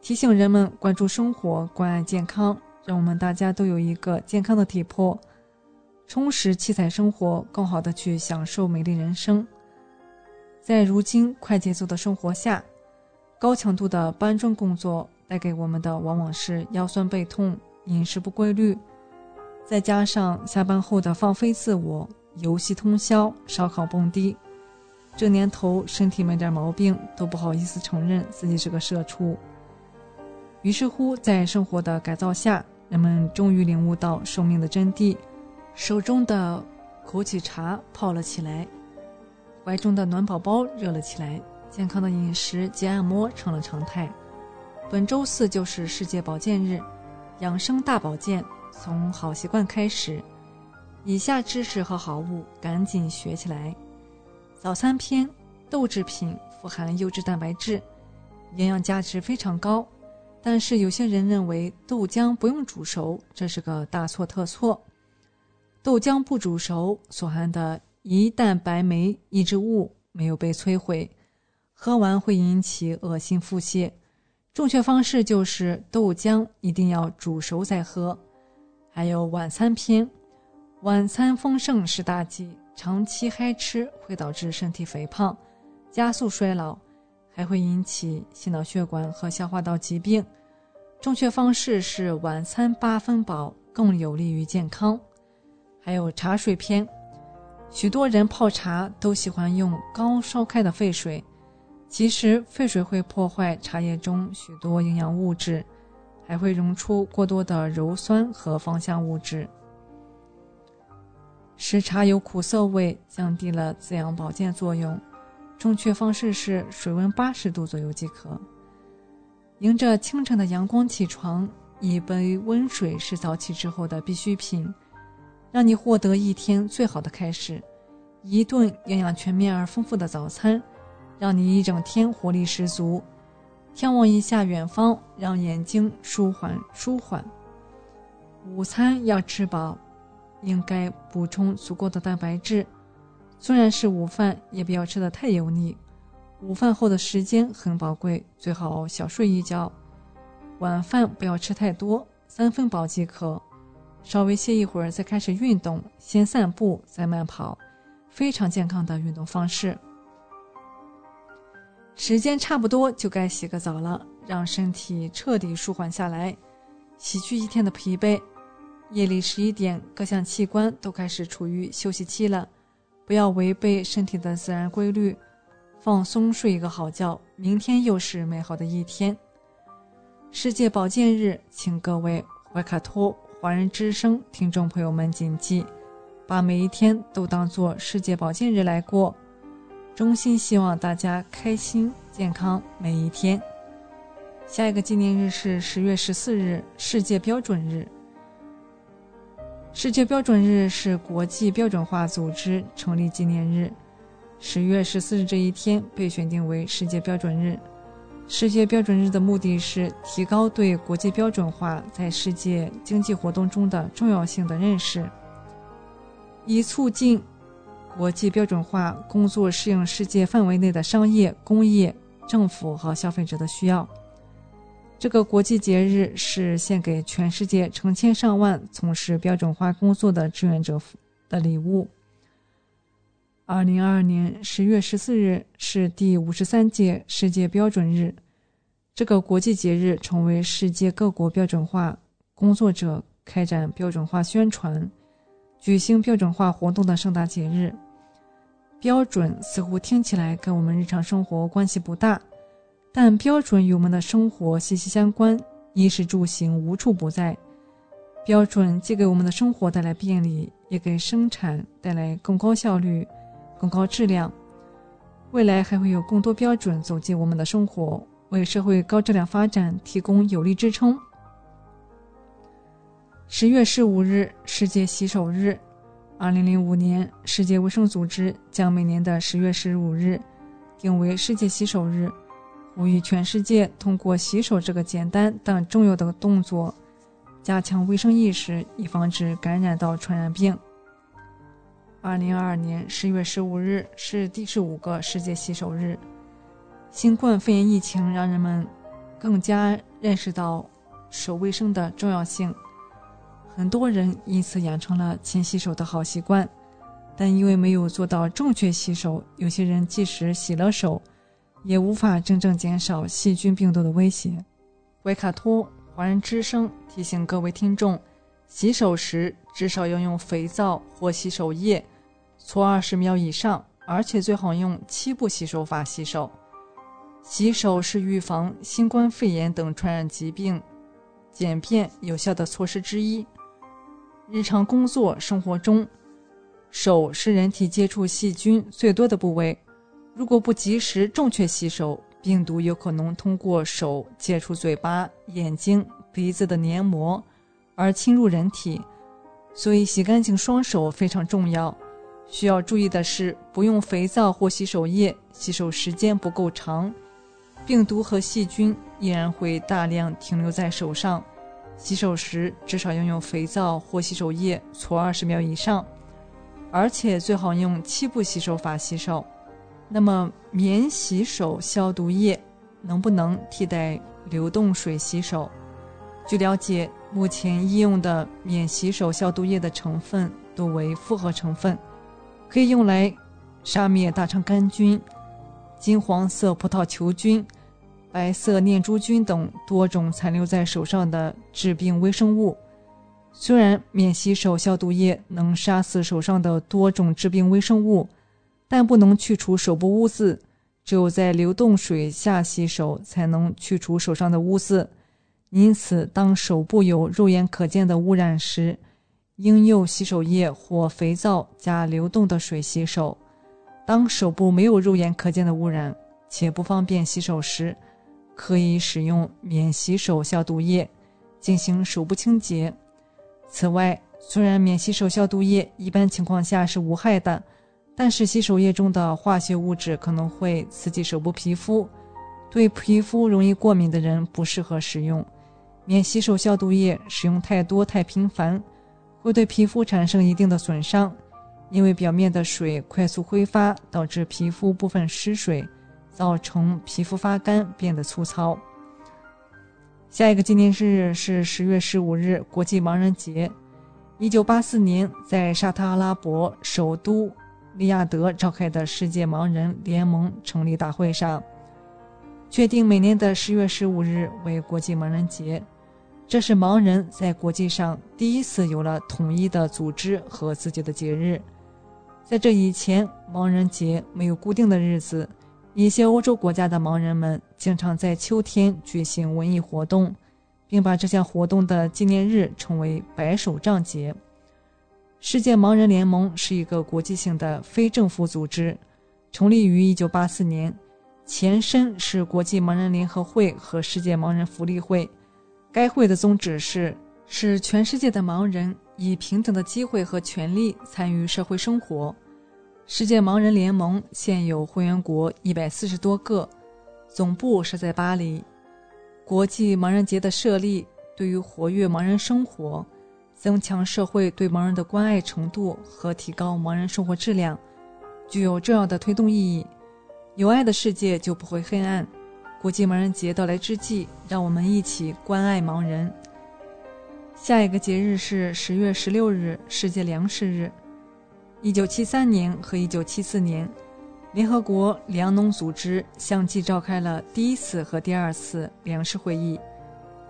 提醒人们关注生活、关爱健康，让我们大家都有一个健康的体魄，充实七彩生活，更好的去享受美丽人生。在如今快节奏的生活下，高强度的搬砖工作带给我们的往往是腰酸背痛、饮食不规律。再加上下班后的放飞自我、游戏通宵、烧烤蹦迪，这年头身体没点毛病都不好意思承认自己是个社畜。于是乎，在生活的改造下，人们终于领悟到生命的真谛，手中的枸杞茶泡了起来，怀中的暖宝宝热了起来，健康的饮食及按摩成了常态。本周四就是世界保健日，养生大保健。从好习惯开始，以下知识和好物赶紧学起来。早餐篇：豆制品富含优质蛋白质，营养价值非常高。但是有些人认为豆浆不用煮熟，这是个大错特错。豆浆不煮熟所含的胰蛋白酶抑制物没有被摧毁，喝完会引起恶心腹泻。正确方式就是豆浆一定要煮熟再喝。还有晚餐篇，晚餐丰盛是大忌，长期嗨吃会导致身体肥胖，加速衰老，还会引起心脑血管和消化道疾病。正确方式是晚餐八分饱，更有利于健康。还有茶水篇，许多人泡茶都喜欢用刚烧开的沸水，其实沸水会破坏茶叶中许多营养物质。还会溶出过多的鞣酸和芳香物质，使茶有苦涩味，降低了滋养保健作用。正确方式是水温八十度左右即可。迎着清晨的阳光起床，一杯温水是早起之后的必需品，让你获得一天最好的开始。一顿营养全面而丰富的早餐，让你一整天活力十足。眺望一下远方，让眼睛舒缓舒缓。午餐要吃饱，应该补充足够的蛋白质。虽然是午饭，也不要吃的太油腻。午饭后的时间很宝贵，最好小睡一觉。晚饭不要吃太多，三分饱即可。稍微歇一会儿再开始运动，先散步再慢跑，非常健康的运动方式。时间差不多就该洗个澡了，让身体彻底舒缓下来，洗去一天的疲惫。夜里十一点，各项器官都开始处于休息期了，不要违背身体的自然规律。放松睡一个好觉，明天又是美好的一天。世界保健日，请各位怀卡托华人之声听众朋友们谨记，把每一天都当做世界保健日来过。衷心希望大家开心健康每一天。下一个纪念日是十月十四日，世界标准日。世界标准日是国际标准化组织成立纪念日。十月十四日这一天被选定为世界标准日。世界标准日的目的是提高对国际标准化在世界经济活动中的重要性的认识，以促进国际标准化工作适应世界范围内的商业、工业、政府和消费者的需要。这个国际节日是献给全世界成千上万从事标准化工作的志愿者的礼物。二零二二年十月十四日是第五十三届世界标准日，这个国际节日成为世界各国标准化工作者开展标准化宣传、举行标准化活动的盛大节日。标准似乎听起来跟我们日常生活关系不大，但标准与我们的生活息息相关，衣食住行无处不在。标准既给我们的生活带来便利，也给生产带来更高效率。更高质量，未来还会有更多标准走进我们的生活，为社会高质量发展提供有力支撑。十月十五日，世界洗手日。二零零五年，世界卫生组织将每年的十月十五日定为世界洗手日，呼吁全世界通过洗手这个简单但重要的动作，加强卫生意识，以防止感染到传染病。二零二二年十月十五日是第十五个世界洗手日。新冠肺炎疫情让人们更加认识到手卫生的重要性，很多人因此养成了勤洗手的好习惯。但因为没有做到正确洗手，有些人即使洗了手，也无法真正减少细菌病毒的威胁。维卡托华人之声提醒各位听众。洗手时至少要用肥皂或洗手液搓二十秒以上，而且最好用七步洗手法洗手。洗手是预防新冠肺炎等传染疾病简便有效的措施之一。日常工作生活中，手是人体接触细菌最多的部位。如果不及时正确洗手，病毒有可能通过手接触嘴巴、眼睛、鼻子的黏膜。而侵入人体，所以洗干净双手非常重要。需要注意的是，不用肥皂或洗手液，洗手时间不够长，病毒和细菌依然会大量停留在手上。洗手时至少要用肥皂或洗手液搓二十秒以上，而且最好用七步洗手法洗手。那么，免洗手消毒液能不能替代流动水洗手？据了解。目前医用的免洗手消毒液的成分多为复合成分，可以用来杀灭大肠杆菌、金黄色葡萄球菌、白色念珠菌等多种残留在手上的致病微生物。虽然免洗手消毒液能杀死手上的多种致病微生物，但不能去除手部污渍。只有在流动水下洗手，才能去除手上的污渍。因此，当手部有肉眼可见的污染时，应用洗手液或肥皂加流动的水洗手。当手部没有肉眼可见的污染且不方便洗手时，可以使用免洗手消毒液进行手部清洁。此外，虽然免洗手消毒液一般情况下是无害的，但是洗手液中的化学物质可能会刺激手部皮肤，对皮肤容易过敏的人不适合使用。免洗手消毒液使用太多太频繁，会对皮肤产生一定的损伤，因为表面的水快速挥发，导致皮肤部分失水，造成皮肤发干变得粗糙。下一个纪念日是十月十五日，国际盲人节。一九八四年，在沙特阿拉伯首都利亚德召开的世界盲人联盟成立大会上，确定每年的十月十五日为国际盲人节。这是盲人在国际上第一次有了统一的组织和自己的节日。在这以前，盲人节没有固定的日子。一些欧洲国家的盲人们经常在秋天举行文艺活动，并把这项活动的纪念日称为“白手杖节”。世界盲人联盟是一个国际性的非政府组织，成立于1984年，前身是国际盲人联合会和世界盲人福利会。该会的宗旨是使全世界的盲人以平等的机会和权利参与社会生活。世界盲人联盟现有会员国一百四十多个，总部设在巴黎。国际盲人节的设立，对于活跃盲人生活、增强社会对盲人的关爱程度和提高盲人生活质量，具有重要的推动意义。有爱的世界就不会黑暗。国际盲人节到来之际，让我们一起关爱盲人。下一个节日是十月十六日，世界粮食日。一九七三年和一九七四年，联合国粮农组织相继召开了第一次和第二次粮食会议，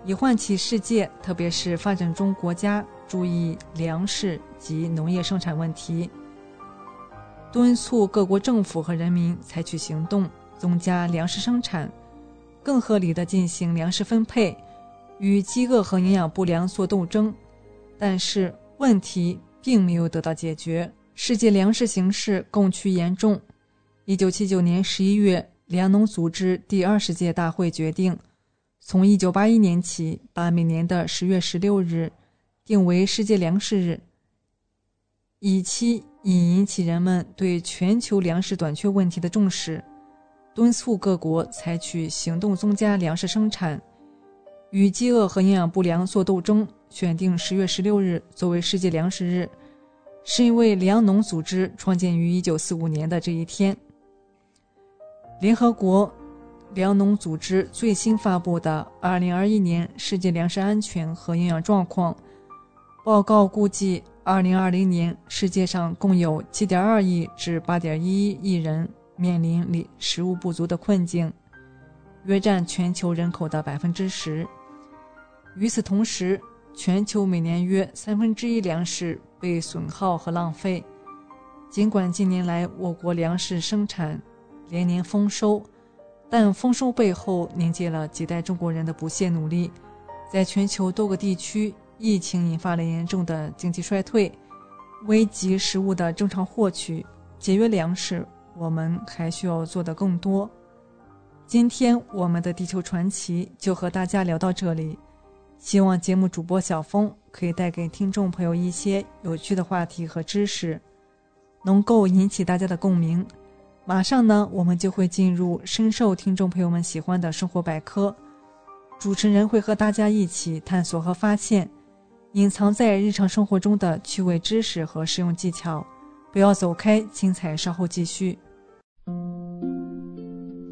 以唤起世界，特别是发展中国家注意粮食及农业生产问题，敦促各国政府和人民采取行动，增加粮食生产，更合理的进行粮食分配，与饥饿和营养不良作斗争。但是问题并没有得到解决。世界粮食形势更趋严重。一九七九年十一月，粮农组织第二十届大会决定，从一九八一年起，把每年的十月十六日定为世界粮食日，以期引引起人们对全球粮食短缺问题的重视，敦促各国采取行动增加粮食生产，与饥饿和营养不良作斗争。选定十月十六日作为世界粮食日。是因为粮农组织创建于1945年的这一天。联合国粮农组织最新发布的2021年世界粮食安全和营养状况报告估计，2020年世界上共有7.2亿至8.1亿人面临里食物不足的困境，约占全球人口的百分之十。与此同时，全球每年约三分之一粮食。被损耗和浪费。尽管近年来我国粮食生产连年丰收，但丰收背后凝结了几代中国人的不懈努力。在全球多个地区，疫情引发了严重的经济衰退，危及食物的正常获取，节约粮食，我们还需要做的更多。今天我们的地球传奇就和大家聊到这里。希望节目主播小峰可以带给听众朋友一些有趣的话题和知识，能够引起大家的共鸣。马上呢，我们就会进入深受听众朋友们喜欢的生活百科，主持人会和大家一起探索和发现隐藏在日常生活中的趣味知识和实用技巧。不要走开，精彩稍后继续。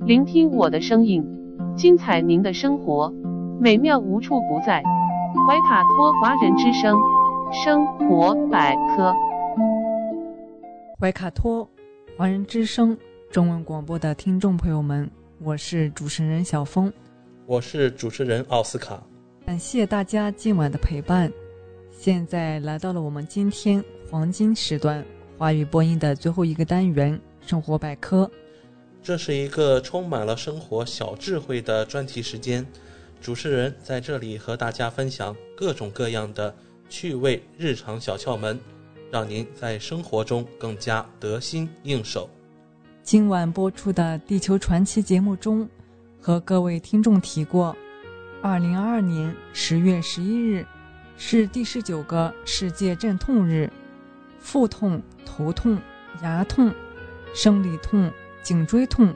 聆听我的声音，精彩您的生活。美妙无处不在，怀卡托华人之声生活百科。怀卡托华人之声中文广播的听众朋友们，我是主持人小峰，我是主持人奥斯卡。感谢大家今晚的陪伴。现在来到了我们今天黄金时段华语播音的最后一个单元——生活百科。这是一个充满了生活小智慧的专题时间。主持人在这里和大家分享各种各样的趣味日常小窍门，让您在生活中更加得心应手。今晚播出的《地球传奇》节目中，和各位听众提过，二零二二年十月十一日是第十九个世界镇痛日。腹痛、头痛、牙痛、生理痛、颈椎痛，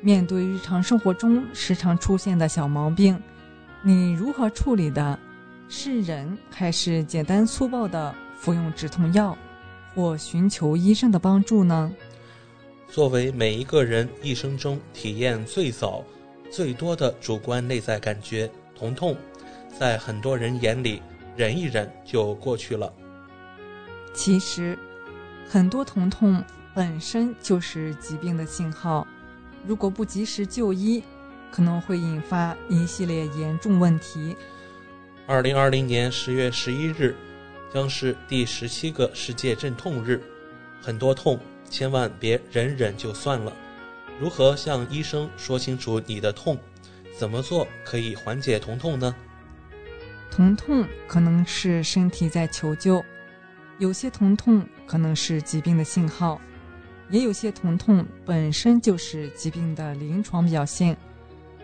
面对日常生活中时常出现的小毛病，你如何处理的？是忍还是简单粗暴的服用止痛药，或寻求医生的帮助呢？作为每一个人一生中体验最早、最多的主观内在感觉——疼痛，在很多人眼里，忍一忍就过去了。其实，很多疼痛本身就是疾病的信号，如果不及时就医，可能会引发一系列严重问题。二零二零年十月十一日，将是第十七个世界镇痛日。很多痛，千万别忍忍就算了。如何向医生说清楚你的痛？怎么做可以缓解疼痛呢？疼痛可能是身体在求救。有些疼痛可能是疾病的信号，也有些疼痛本身就是疾病的临床表现。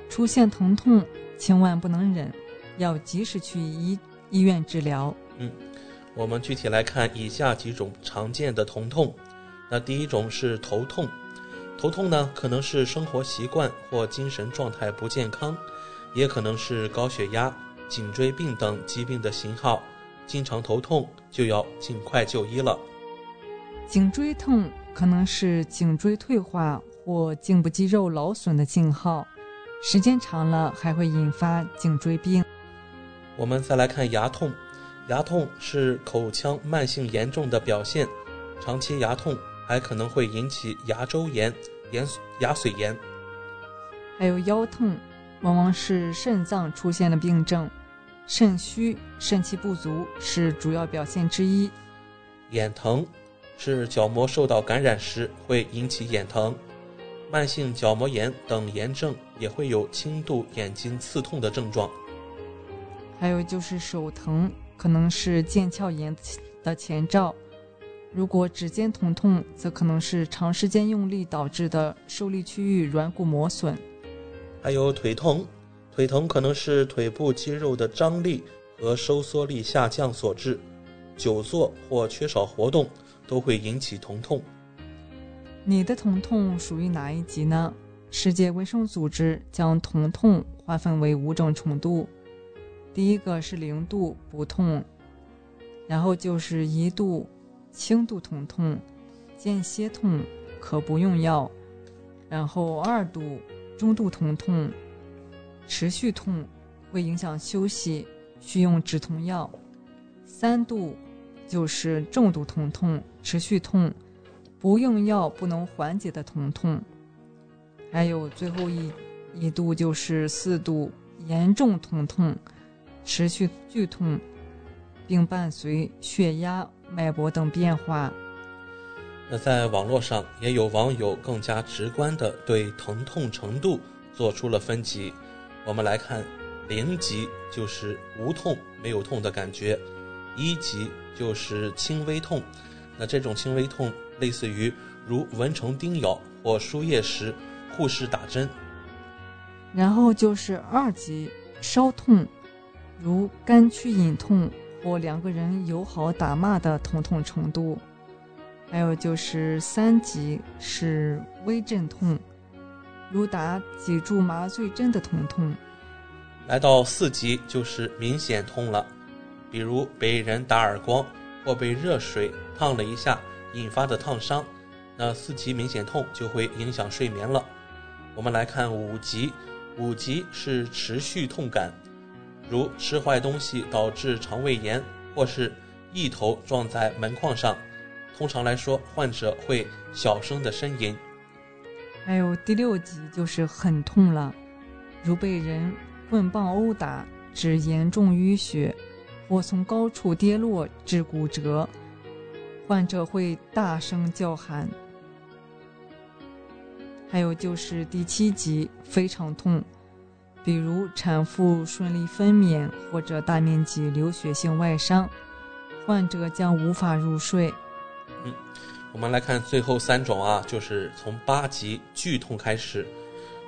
出现疼痛，千万不能忍，要及时去医医院治疗。嗯，我们具体来看以下几种常见的疼痛。那第一种是头痛，头痛呢可能是生活习惯或精神状态不健康，也可能是高血压、颈椎病等疾病的信号。经常头痛就要尽快就医了。颈椎痛可能是颈椎退化或颈部肌肉劳损的信号，时间长了还会引发颈椎病。我们再来看牙痛，牙痛是口腔慢性严重的表现，长期牙痛还可能会引起牙周炎、牙牙髓炎。还有腰痛，往往是肾脏出现了病症。肾虚、肾气不足是主要表现之一。眼疼是角膜受到感染时会引起眼疼，慢性角膜炎等炎症也会有轻度眼睛刺痛的症状。还有就是手疼，可能是腱鞘炎的前兆。如果指尖疼痛，则可能是长时间用力导致的受力区域软骨磨损。还有腿痛。腿疼可能是腿部肌肉的张力和收缩力下降所致，久坐或缺少活动都会引起疼痛。你的疼痛属于哪一级呢？世界卫生组织将疼痛划分为五种程度，第一个是零度不痛，然后就是一度轻度疼痛，间歇痛可不用药，然后二度中度疼痛。持续痛会影响休息，需用止痛药。三度就是重度疼痛，持续痛，不用药不能缓解的疼痛。还有最后一一度就是四度严重疼痛，持续剧痛，并伴随血压、脉搏等变化。那在网络上也有网友更加直观的对疼痛程度做出了分级。我们来看，零级就是无痛、没有痛的感觉，一级就是轻微痛。那这种轻微痛类似于如蚊虫叮咬或输液时护士打针。然后就是二级稍痛，如肝区隐痛或两个人友好打骂的疼痛程度。还有就是三级是微阵痛。如打脊柱麻醉针的疼痛，来到四级就是明显痛了，比如被人打耳光或被热水烫了一下引发的烫伤，那四级明显痛就会影响睡眠了。我们来看五级，五级是持续痛感，如吃坏东西导致肠胃炎，或是一头撞在门框上，通常来说患者会小声的呻吟。还有第六级就是很痛了，如被人棍棒殴打致严重淤血，或从高处跌落致骨折，患者会大声叫喊。还有就是第七级非常痛，比如产妇顺利分娩或者大面积流血性外伤，患者将无法入睡。我们来看最后三种啊，就是从八级剧痛开始，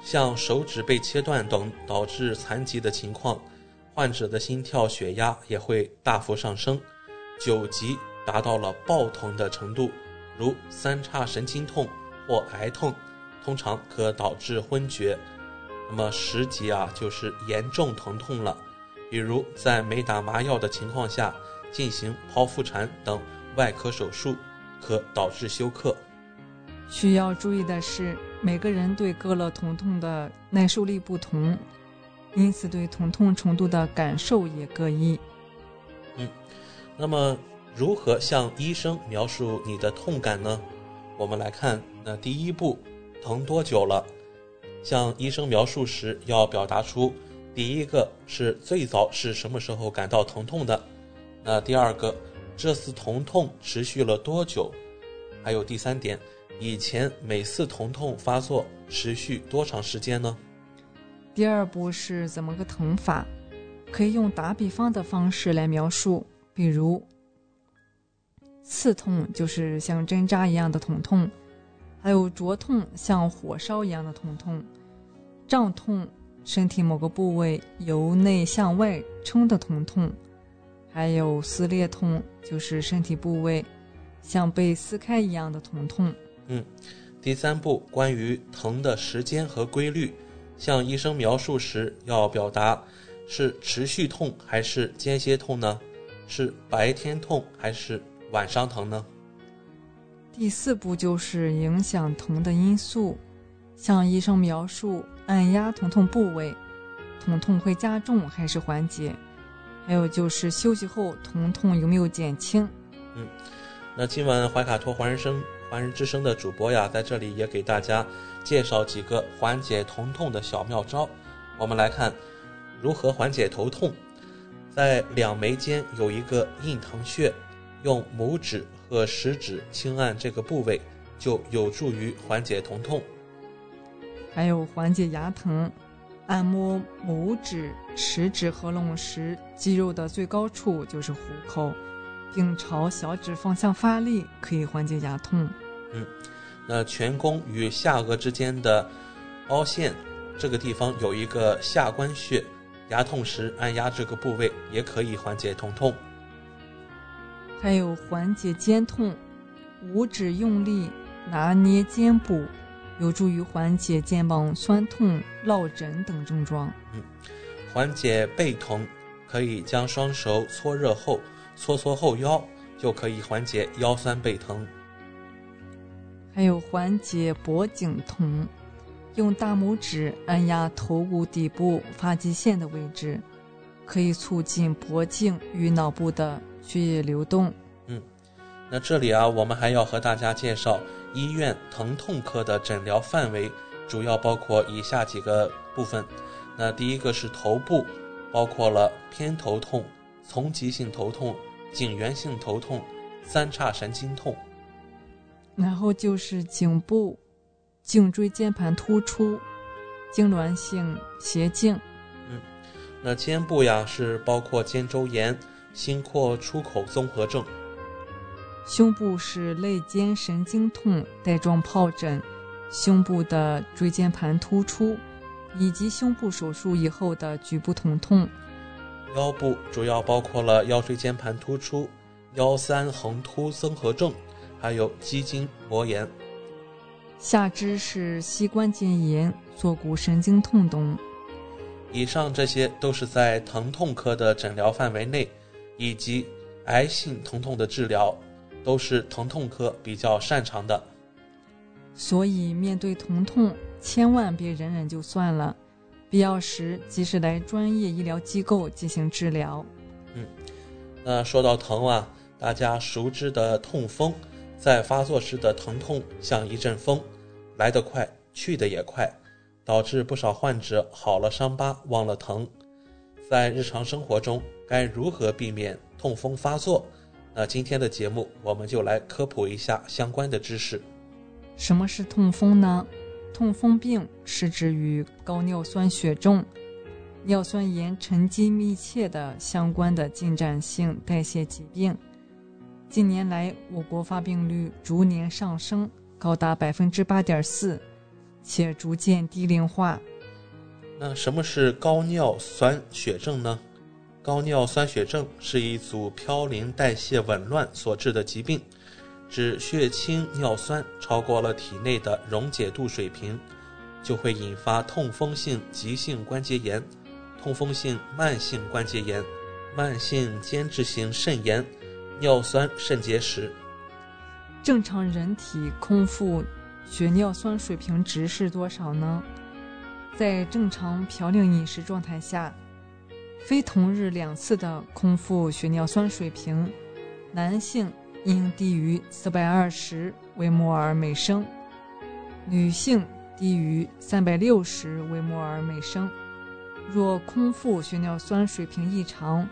像手指被切断等导致残疾的情况，患者的心跳、血压也会大幅上升。九级达到了爆疼的程度，如三叉神经痛或癌痛，通常可导致昏厥。那么十级啊，就是严重疼痛了，比如在没打麻药的情况下进行剖腹产等外科手术。可导致休克。需要注意的是，每个人对各类疼痛的耐受力不同，因此对疼痛程度的感受也各异。嗯，那么如何向医生描述你的痛感呢？我们来看，那第一步，疼多久了？向医生描述时要表达出，第一个是最早是什么时候感到疼痛的？那第二个。这次疼痛持续了多久？还有第三点，以前每次疼痛发作持续多长时间呢？第二步是怎么个疼法？可以用打比方的方式来描述，比如刺痛就是像针扎一样的疼痛，还有灼痛像火烧一样的疼痛，胀痛身体某个部位由内向外撑的疼痛。还有撕裂痛，就是身体部位像被撕开一样的疼痛。嗯，第三步关于疼的时间和规律，向医生描述时要表达是持续痛还是间歇痛呢？是白天痛还是晚上疼呢？第四步就是影响疼的因素，向医生描述按压疼痛部位，疼痛会加重还是缓解？还有就是休息后疼痛有没有减轻？嗯，那今晚怀卡托华人生华人之声的主播呀，在这里也给大家介绍几个缓解疼痛的小妙招。我们来看如何缓解头痛，在两眉间有一个印堂穴，用拇指和食指轻按这个部位，就有助于缓解疼痛。还有缓解牙疼。按摩拇指、食指合拢时，肌肉的最高处就是虎口，并朝小指方向发力，可以缓解牙痛。嗯，那颧弓与下颚之间的凹陷这个地方有一个下关穴，牙痛时按压这个部位也可以缓解疼痛。还有缓解肩痛，五指用力拿捏肩部。有助于缓解肩膀酸痛、落枕等症状。嗯，缓解背疼，可以将双手搓热后搓搓后腰，就可以缓解腰酸背疼。还有缓解脖颈痛，用大拇指按压头骨底部发际线的位置，可以促进脖颈与脑部的血液流动。嗯，那这里啊，我们还要和大家介绍。医院疼痛科的诊疗范围主要包括以下几个部分。那第一个是头部，包括了偏头痛、丛集性头痛、颈源性头痛、三叉神经痛。然后就是颈部，颈椎间盘突出、痉挛性斜颈。嗯，那肩部呀是包括肩周炎、心廓出口综合症。胸部是肋间神经痛带状疱疹，胸部的椎间盘突出，以及胸部手术以后的局部疼痛。腰部主要包括了腰椎间盘突出、腰三横突综合症，还有肌筋膜炎。下肢是膝关节炎、坐骨神经痛等。以上这些都是在疼痛科的诊疗范围内，以及癌性疼痛的治疗。都是疼痛科比较擅长的，所以面对疼痛，千万别忍忍就算了，必要时及时来专业医疗机构进行治疗。嗯，那说到疼啊，大家熟知的痛风，在发作时的疼痛像一阵风，来得快，去得也快，导致不少患者好了伤疤忘了疼。在日常生活中，该如何避免痛风发作？那今天的节目，我们就来科普一下相关的知识。什么是痛风呢？痛风病是指与高尿酸血症、尿酸盐沉积密切的相关的进展性代谢疾病。近年来我国发病率逐年上升，高达百分之八点四，且逐渐低龄化。那什么是高尿酸血症呢？高尿酸血症是一组嘌呤代谢紊乱所致的疾病，指血清尿酸超过了体内的溶解度水平，就会引发痛风性急性关节炎、痛风性慢性关节炎、慢性间质性肾炎、尿酸肾结石。正常人体空腹血尿酸水平值是多少呢？在正常嘌呤饮食状态下，非同日两次的空腹血尿酸水平，男性应低于四百二十微摩尔每升，女性低于三百六十微摩尔每升。若空腹血尿酸水平异常，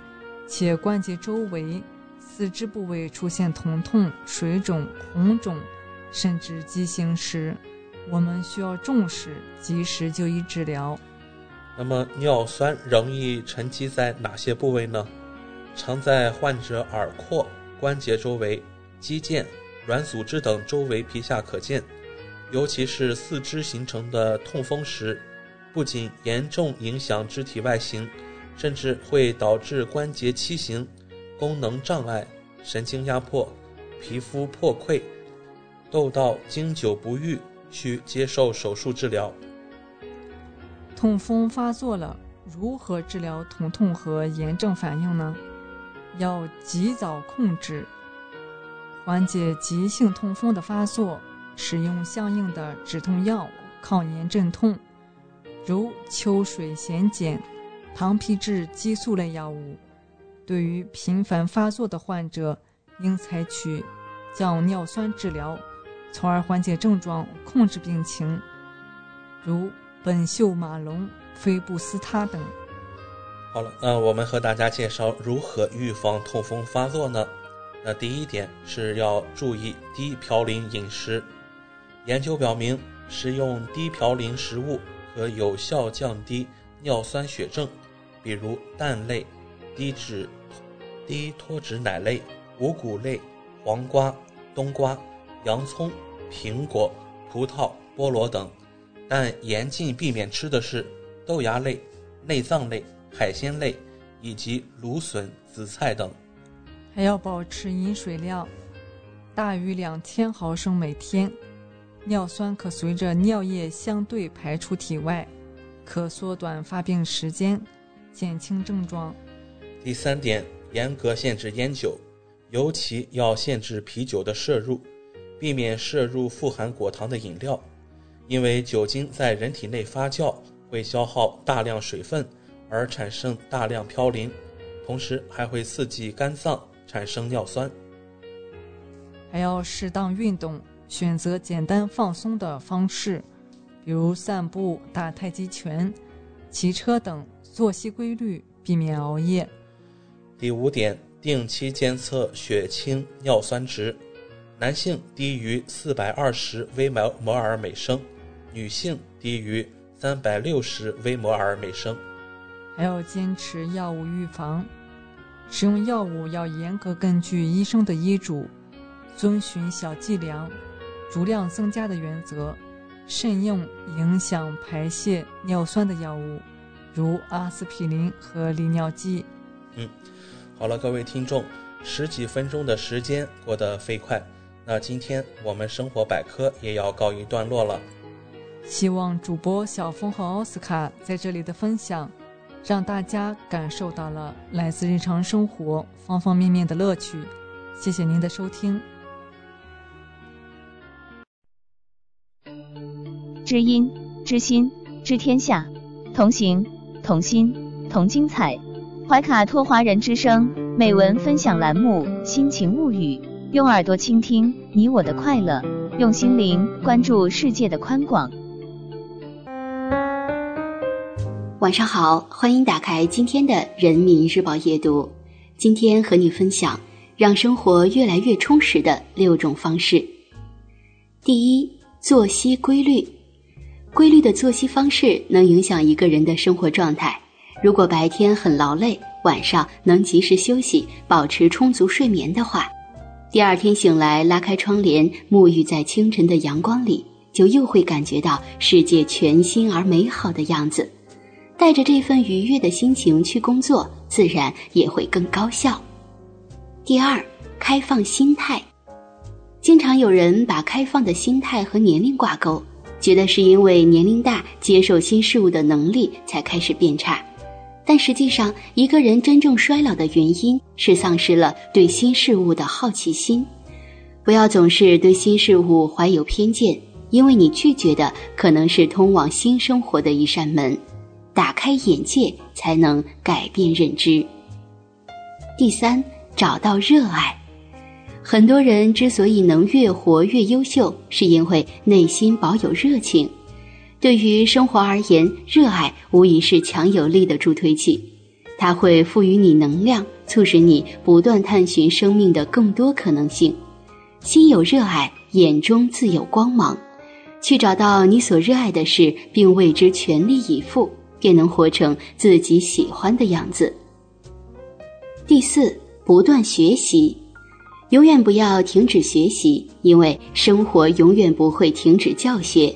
且关节周围、四肢部位出现疼痛、水肿、红肿，甚至畸形时，我们需要重视，及时就医治疗。那么，尿酸容易沉积在哪些部位呢？常在患者耳廓、关节周围、肌腱、软组织等周围皮下可见。尤其是四肢形成的痛风时，不仅严重影响肢体外形，甚至会导致关节畸形、功能障碍、神经压迫、皮肤破溃、痘痘经久不愈。需接受手术治疗。痛风发作了，如何治疗疼痛和炎症反应呢？要及早控制，缓解急性痛风的发作，使用相应的止痛药、抗炎镇痛，如秋水咸碱、糖皮质激素类药物。对于频繁发作的患者，应采取降尿酸治疗。从而缓解症状，控制病情，如本秀马龙、非布司他等。好了，那我们和大家介绍如何预防痛风发作呢？那第一点是要注意低嘌呤饮食。研究表明，食用低嘌呤食物可有效降低尿酸血症，比如蛋类、低脂、低脱脂奶类、五谷类、黄瓜、冬瓜。洋葱、苹果、葡萄、菠萝等，但严禁避免吃的是豆芽类、内脏类、海鲜类以及芦笋、紫菜等。还要保持饮水量大于两千毫升每天。尿酸可随着尿液相对排出体外，可缩短发病时间，减轻症状。第三点，严格限制烟酒，尤其要限制啤酒的摄入。避免摄入富含果糖的饮料，因为酒精在人体内发酵会消耗大量水分，而产生大量嘌呤，同时还会刺激肝脏产生尿酸。还要适当运动，选择简单放松的方式，比如散步、打太极拳、骑车等。作息规律，避免熬夜。第五点，定期监测血清尿酸值。男性低于四百二十微摩摩尔每升，女性低于三百六十微摩尔每升。还要坚持药物预防，使用药物要严格根据医生的医嘱，遵循小剂量、逐量增加的原则，慎用影响排泄尿酸的药物，如阿司匹林和利尿剂。嗯，好了，各位听众，十几分钟的时间过得飞快。那今天我们生活百科也要告一段落了。希望主播小峰和奥斯卡在这里的分享，让大家感受到了来自日常生活方方面面的乐趣。谢谢您的收听。知音知心知天下，同行同心同精彩。怀卡托华人之声美文分享栏目《心情物语》。用耳朵倾听你我的快乐，用心灵关注世界的宽广。晚上好，欢迎打开今天的《人民日报》夜读。今天和你分享让生活越来越充实的六种方式。第一，作息规律。规律的作息方式能影响一个人的生活状态。如果白天很劳累，晚上能及时休息，保持充足睡眠的话。第二天醒来，拉开窗帘，沐浴在清晨的阳光里，就又会感觉到世界全新而美好的样子。带着这份愉悦的心情去工作，自然也会更高效。第二，开放心态。经常有人把开放的心态和年龄挂钩，觉得是因为年龄大，接受新事物的能力才开始变差。但实际上，一个人真正衰老的原因是丧失了对新事物的好奇心。不要总是对新事物怀有偏见，因为你拒绝的可能是通往新生活的一扇门。打开眼界，才能改变认知。第三，找到热爱。很多人之所以能越活越优秀，是因为内心保有热情。对于生活而言，热爱无疑是强有力的助推器，它会赋予你能量，促使你不断探寻生命的更多可能性。心有热爱，眼中自有光芒。去找到你所热爱的事，并为之全力以赴，便能活成自己喜欢的样子。第四，不断学习，永远不要停止学习，因为生活永远不会停止教学。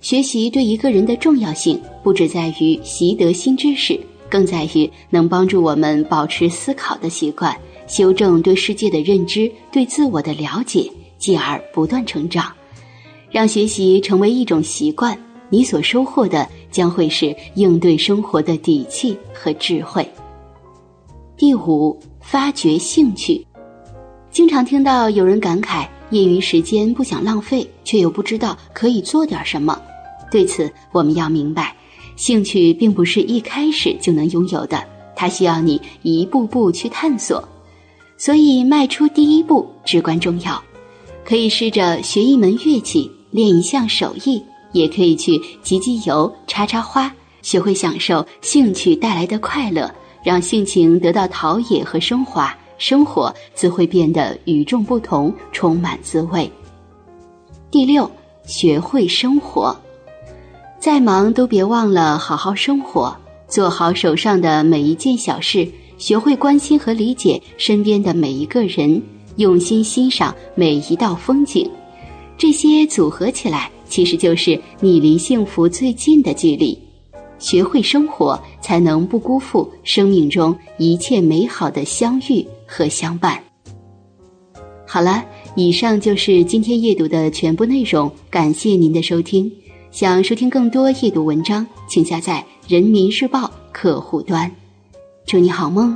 学习对一个人的重要性，不只在于习得新知识，更在于能帮助我们保持思考的习惯，修正对世界的认知，对自我的了解，继而不断成长。让学习成为一种习惯，你所收获的将会是应对生活的底气和智慧。第五，发掘兴趣。经常听到有人感慨，业余时间不想浪费，却又不知道可以做点什么。对此，我们要明白，兴趣并不是一开始就能拥有的，它需要你一步步去探索。所以，迈出第一步至关重要。可以试着学一门乐器，练一项手艺，也可以去集集邮、插插花，学会享受兴趣带来的快乐，让性情得到陶冶和升华，生活自会变得与众不同，充满滋味。第六，学会生活。再忙都别忘了好好生活，做好手上的每一件小事，学会关心和理解身边的每一个人，用心欣赏每一道风景。这些组合起来，其实就是你离幸福最近的距离。学会生活，才能不辜负生命中一切美好的相遇和相伴。好了，以上就是今天阅读的全部内容，感谢您的收听。想收听更多夜读文章，请下载人民日报客户端。祝你好梦，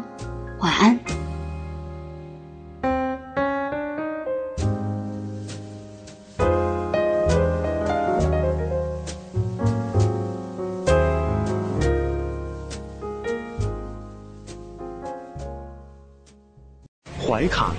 晚安。